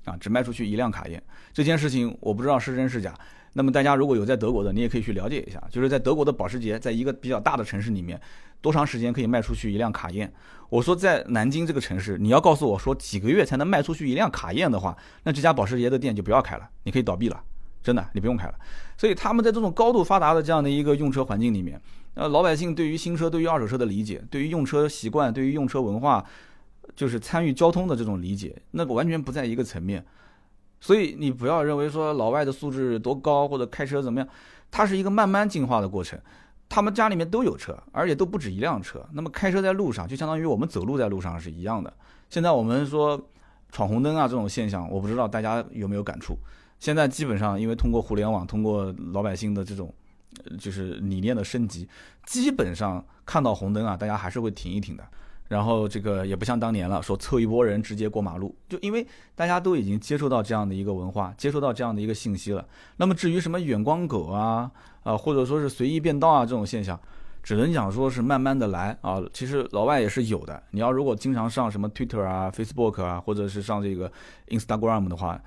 啊，只卖出去一辆卡宴，这件事情我不知道是真是假。那么大家如果有在德国的，你也可以去了解一下，就是在德国的保时捷，在一个比较大的城市里面，多长时间可以卖出去一辆卡宴？我说在南京这个城市，你要告诉我说几个月才能卖出去一辆卡宴的话，那这家保时捷的店就不要开了，你可以倒闭了，真的，你不用开了。所以他们在这种高度发达的这样的一个用车环境里面，呃，老百姓对于新车、对于二手车的理解，对于用车习惯、对于用车文化。就是参与交通的这种理解，那个完全不在一个层面，所以你不要认为说老外的素质多高或者开车怎么样，它是一个慢慢进化的过程。他们家里面都有车，而且都不止一辆车。那么开车在路上，就相当于我们走路在路上是一样的。现在我们说闯红灯啊这种现象，我不知道大家有没有感触。现在基本上因为通过互联网，通过老百姓的这种就是理念的升级，基本上看到红灯啊，大家还是会停一停的。然后这个也不像当年了，说凑一波人直接过马路，就因为大家都已经接触到这样的一个文化，接触到这样的一个信息了。那么至于什么远光狗啊，啊或者说是随意变道啊这种现象，只能讲说是慢慢的来啊。其实老外也是有的。你要如果经常上什么 Twitter 啊、Facebook 啊，或者是上这个 Instagram 的话，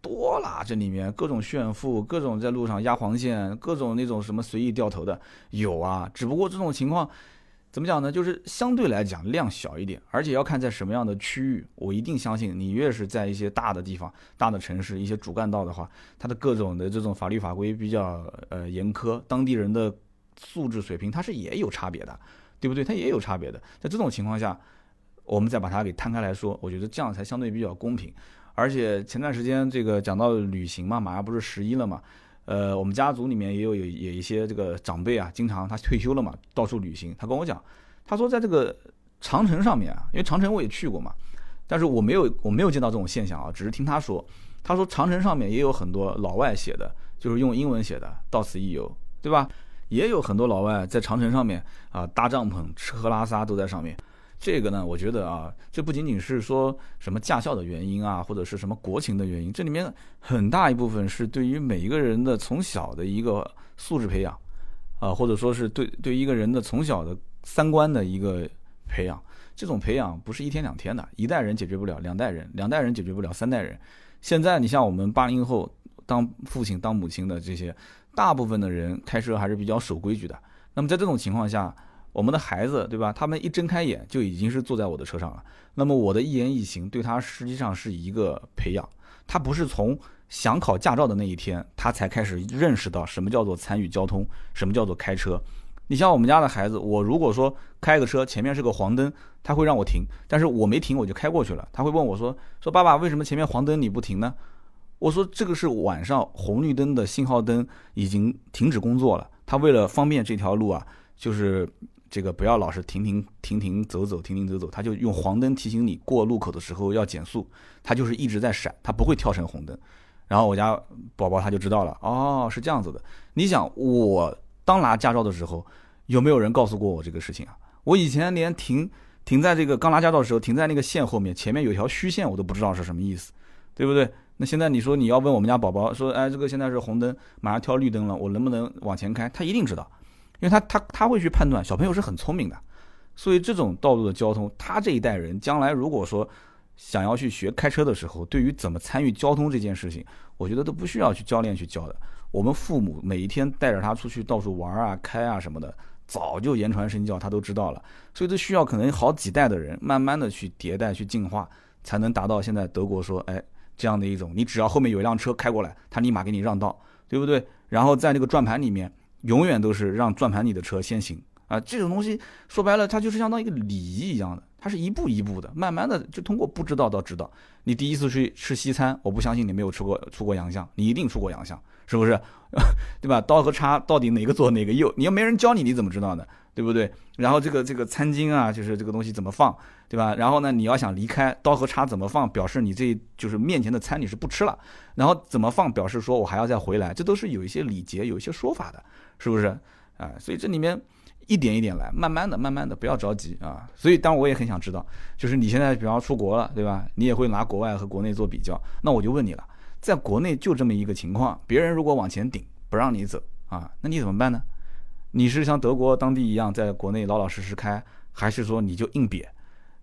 多啦，这里面各种炫富，各种在路上压黄线，各种那种什么随意掉头的有啊。只不过这种情况。怎么讲呢？就是相对来讲量小一点，而且要看在什么样的区域。我一定相信，你越是在一些大的地方、大的城市、一些主干道的话，它的各种的这种法律法规比较呃严苛，当地人的素质水平它是也有差别的，对不对？它也有差别的。在这种情况下，我们再把它给摊开来说，我觉得这样才相对比较公平。而且前段时间这个讲到旅行嘛，马上不是十一了嘛。呃，我们家族里面也有有有一些这个长辈啊，经常他退休了嘛，到处旅行。他跟我讲，他说在这个长城上面啊，因为长城我也去过嘛，但是我没有我没有见到这种现象啊，只是听他说，他说长城上面也有很多老外写的，就是用英文写的“到此一游”，对吧？也有很多老外在长城上面啊搭帐篷、吃喝拉撒都在上面。这个呢，我觉得啊，这不仅仅是说什么驾校的原因啊，或者是什么国情的原因，这里面很大一部分是对于每一个人的从小的一个素质培养，啊，或者说是对对一个人的从小的三观的一个培养。这种培养不是一天两天的，一代人解决不了，两代人，两代人解决不了，三代人。现在你像我们八零后当父亲当母亲的这些，大部分的人开车还是比较守规矩的。那么在这种情况下，我们的孩子，对吧？他们一睁开眼就已经是坐在我的车上了。那么我的一言一行对他实际上是一个培养。他不是从想考驾照的那一天，他才开始认识到什么叫做参与交通，什么叫做开车。你像我们家的孩子，我如果说开个车前面是个黄灯，他会让我停，但是我没停我就开过去了。他会问我说：“说爸爸，为什么前面黄灯你不停呢？”我说：“这个是晚上红绿灯的信号灯已经停止工作了。”他为了方便这条路啊，就是这个不要老是停停停停走走停停走走，他就用黄灯提醒你过路口的时候要减速，他就是一直在闪，他不会跳成红灯。然后我家宝宝他就知道了，哦，是这样子的。你想我刚拿驾照的时候，有没有人告诉过我这个事情啊？我以前连停停在这个刚拿驾照的时候，停在那个线后面，前面有条虚线，我都不知道是什么意思，对不对？那现在你说你要问我们家宝宝说，哎，这个现在是红灯，马上跳绿灯了，我能不能往前开？他一定知道，因为他他他会去判断。小朋友是很聪明的，所以这种道路的交通，他这一代人将来如果说想要去学开车的时候，对于怎么参与交通这件事情，我觉得都不需要去教练去教的。我们父母每一天带着他出去到处玩啊、开啊什么的。早就言传身教，他都知道了，所以这需要可能好几代的人慢慢的去迭代、去进化，才能达到现在德国说，哎，这样的一种，你只要后面有一辆车开过来，他立马给你让道，对不对？然后在那个转盘里面，永远都是让转盘里的车先行啊，这种东西说白了，它就是相当于一个礼仪一样的，它是一步一步的，慢慢的就通过不知道到知道。你第一次去吃西餐，我不相信你没有出过出过洋相，你一定出过洋相。是不是，对吧？刀和叉到底哪个左哪个右？你要没人教你，你怎么知道呢？对不对？然后这个这个餐巾啊，就是这个东西怎么放，对吧？然后呢，你要想离开，刀和叉怎么放，表示你这就是面前的餐你是不吃了。然后怎么放，表示说我还要再回来，这都是有一些礼节，有一些说法的，是不是？啊，所以这里面一点一点来，慢慢的、慢慢的，不要着急啊。所以，当然我也很想知道，就是你现在比方出国了，对吧？你也会拿国外和国内做比较，那我就问你了。在国内就这么一个情况，别人如果往前顶不让你走啊，那你怎么办呢？你是像德国当地一样在国内老老实实开，还是说你就硬瘪？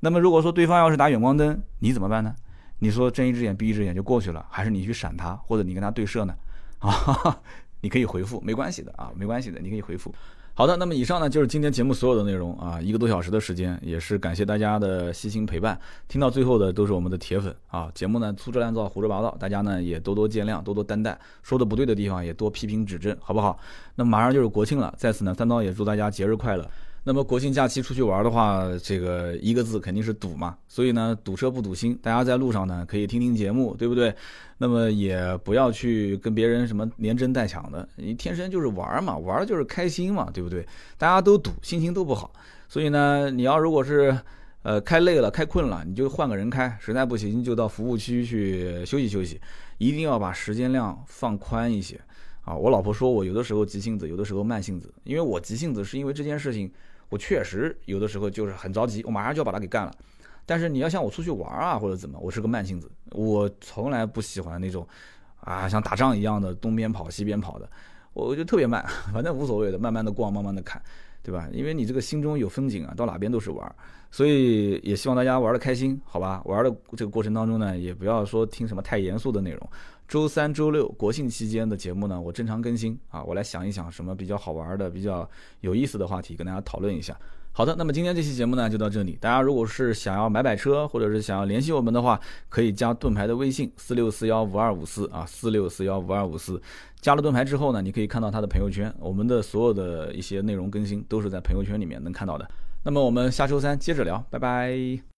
那么如果说对方要是打远光灯，你怎么办呢？你说睁一只眼闭一只眼就过去了，还是你去闪他，或者你跟他对射呢？啊，你可以回复，没关系的啊，没关系的，你可以回复。好的，那么以上呢就是今天节目所有的内容啊，一个多小时的时间，也是感谢大家的悉心陪伴。听到最后的都是我们的铁粉啊，节目呢粗制滥造、胡说八道，大家呢也多多见谅、多多担待，说的不对的地方也多批评指正，好不好？那马上就是国庆了，在此呢，三刀也祝大家节日快乐。那么国庆假期出去玩的话，这个一个字肯定是堵嘛，所以呢，堵车不堵心。大家在路上呢，可以听听节目，对不对？那么也不要去跟别人什么连争带抢的，你天生就是玩嘛，玩就是开心嘛，对不对？大家都堵，心情都不好。所以呢，你要如果是呃开累了、开困了，你就换个人开，实在不行就到服务区去休息休息。一定要把时间量放宽一些啊！我老婆说我有的时候急性子，有的时候慢性子，因为我急性子是因为这件事情。我确实有的时候就是很着急，我马上就要把它给干了。但是你要像我出去玩啊或者怎么，我是个慢性子，我从来不喜欢那种啊像打仗一样的东边跑西边跑的，我就特别慢，反正无所谓的，慢慢的逛，慢慢的看，对吧？因为你这个心中有风景啊，到哪边都是玩，所以也希望大家玩的开心，好吧？玩的这个过程当中呢，也不要说听什么太严肃的内容。周三、周六国庆期间的节目呢，我正常更新啊，我来想一想什么比较好玩的、比较有意思的话题，跟大家讨论一下。好的，那么今天这期节目呢就到这里。大家如果是想要买买车，或者是想要联系我们的话，可以加盾牌的微信四六四幺五二五四啊，四六四幺五二五四。加了盾牌之后呢，你可以看到他的朋友圈，我们的所有的一些内容更新都是在朋友圈里面能看到的。那么我们下周三接着聊，拜拜。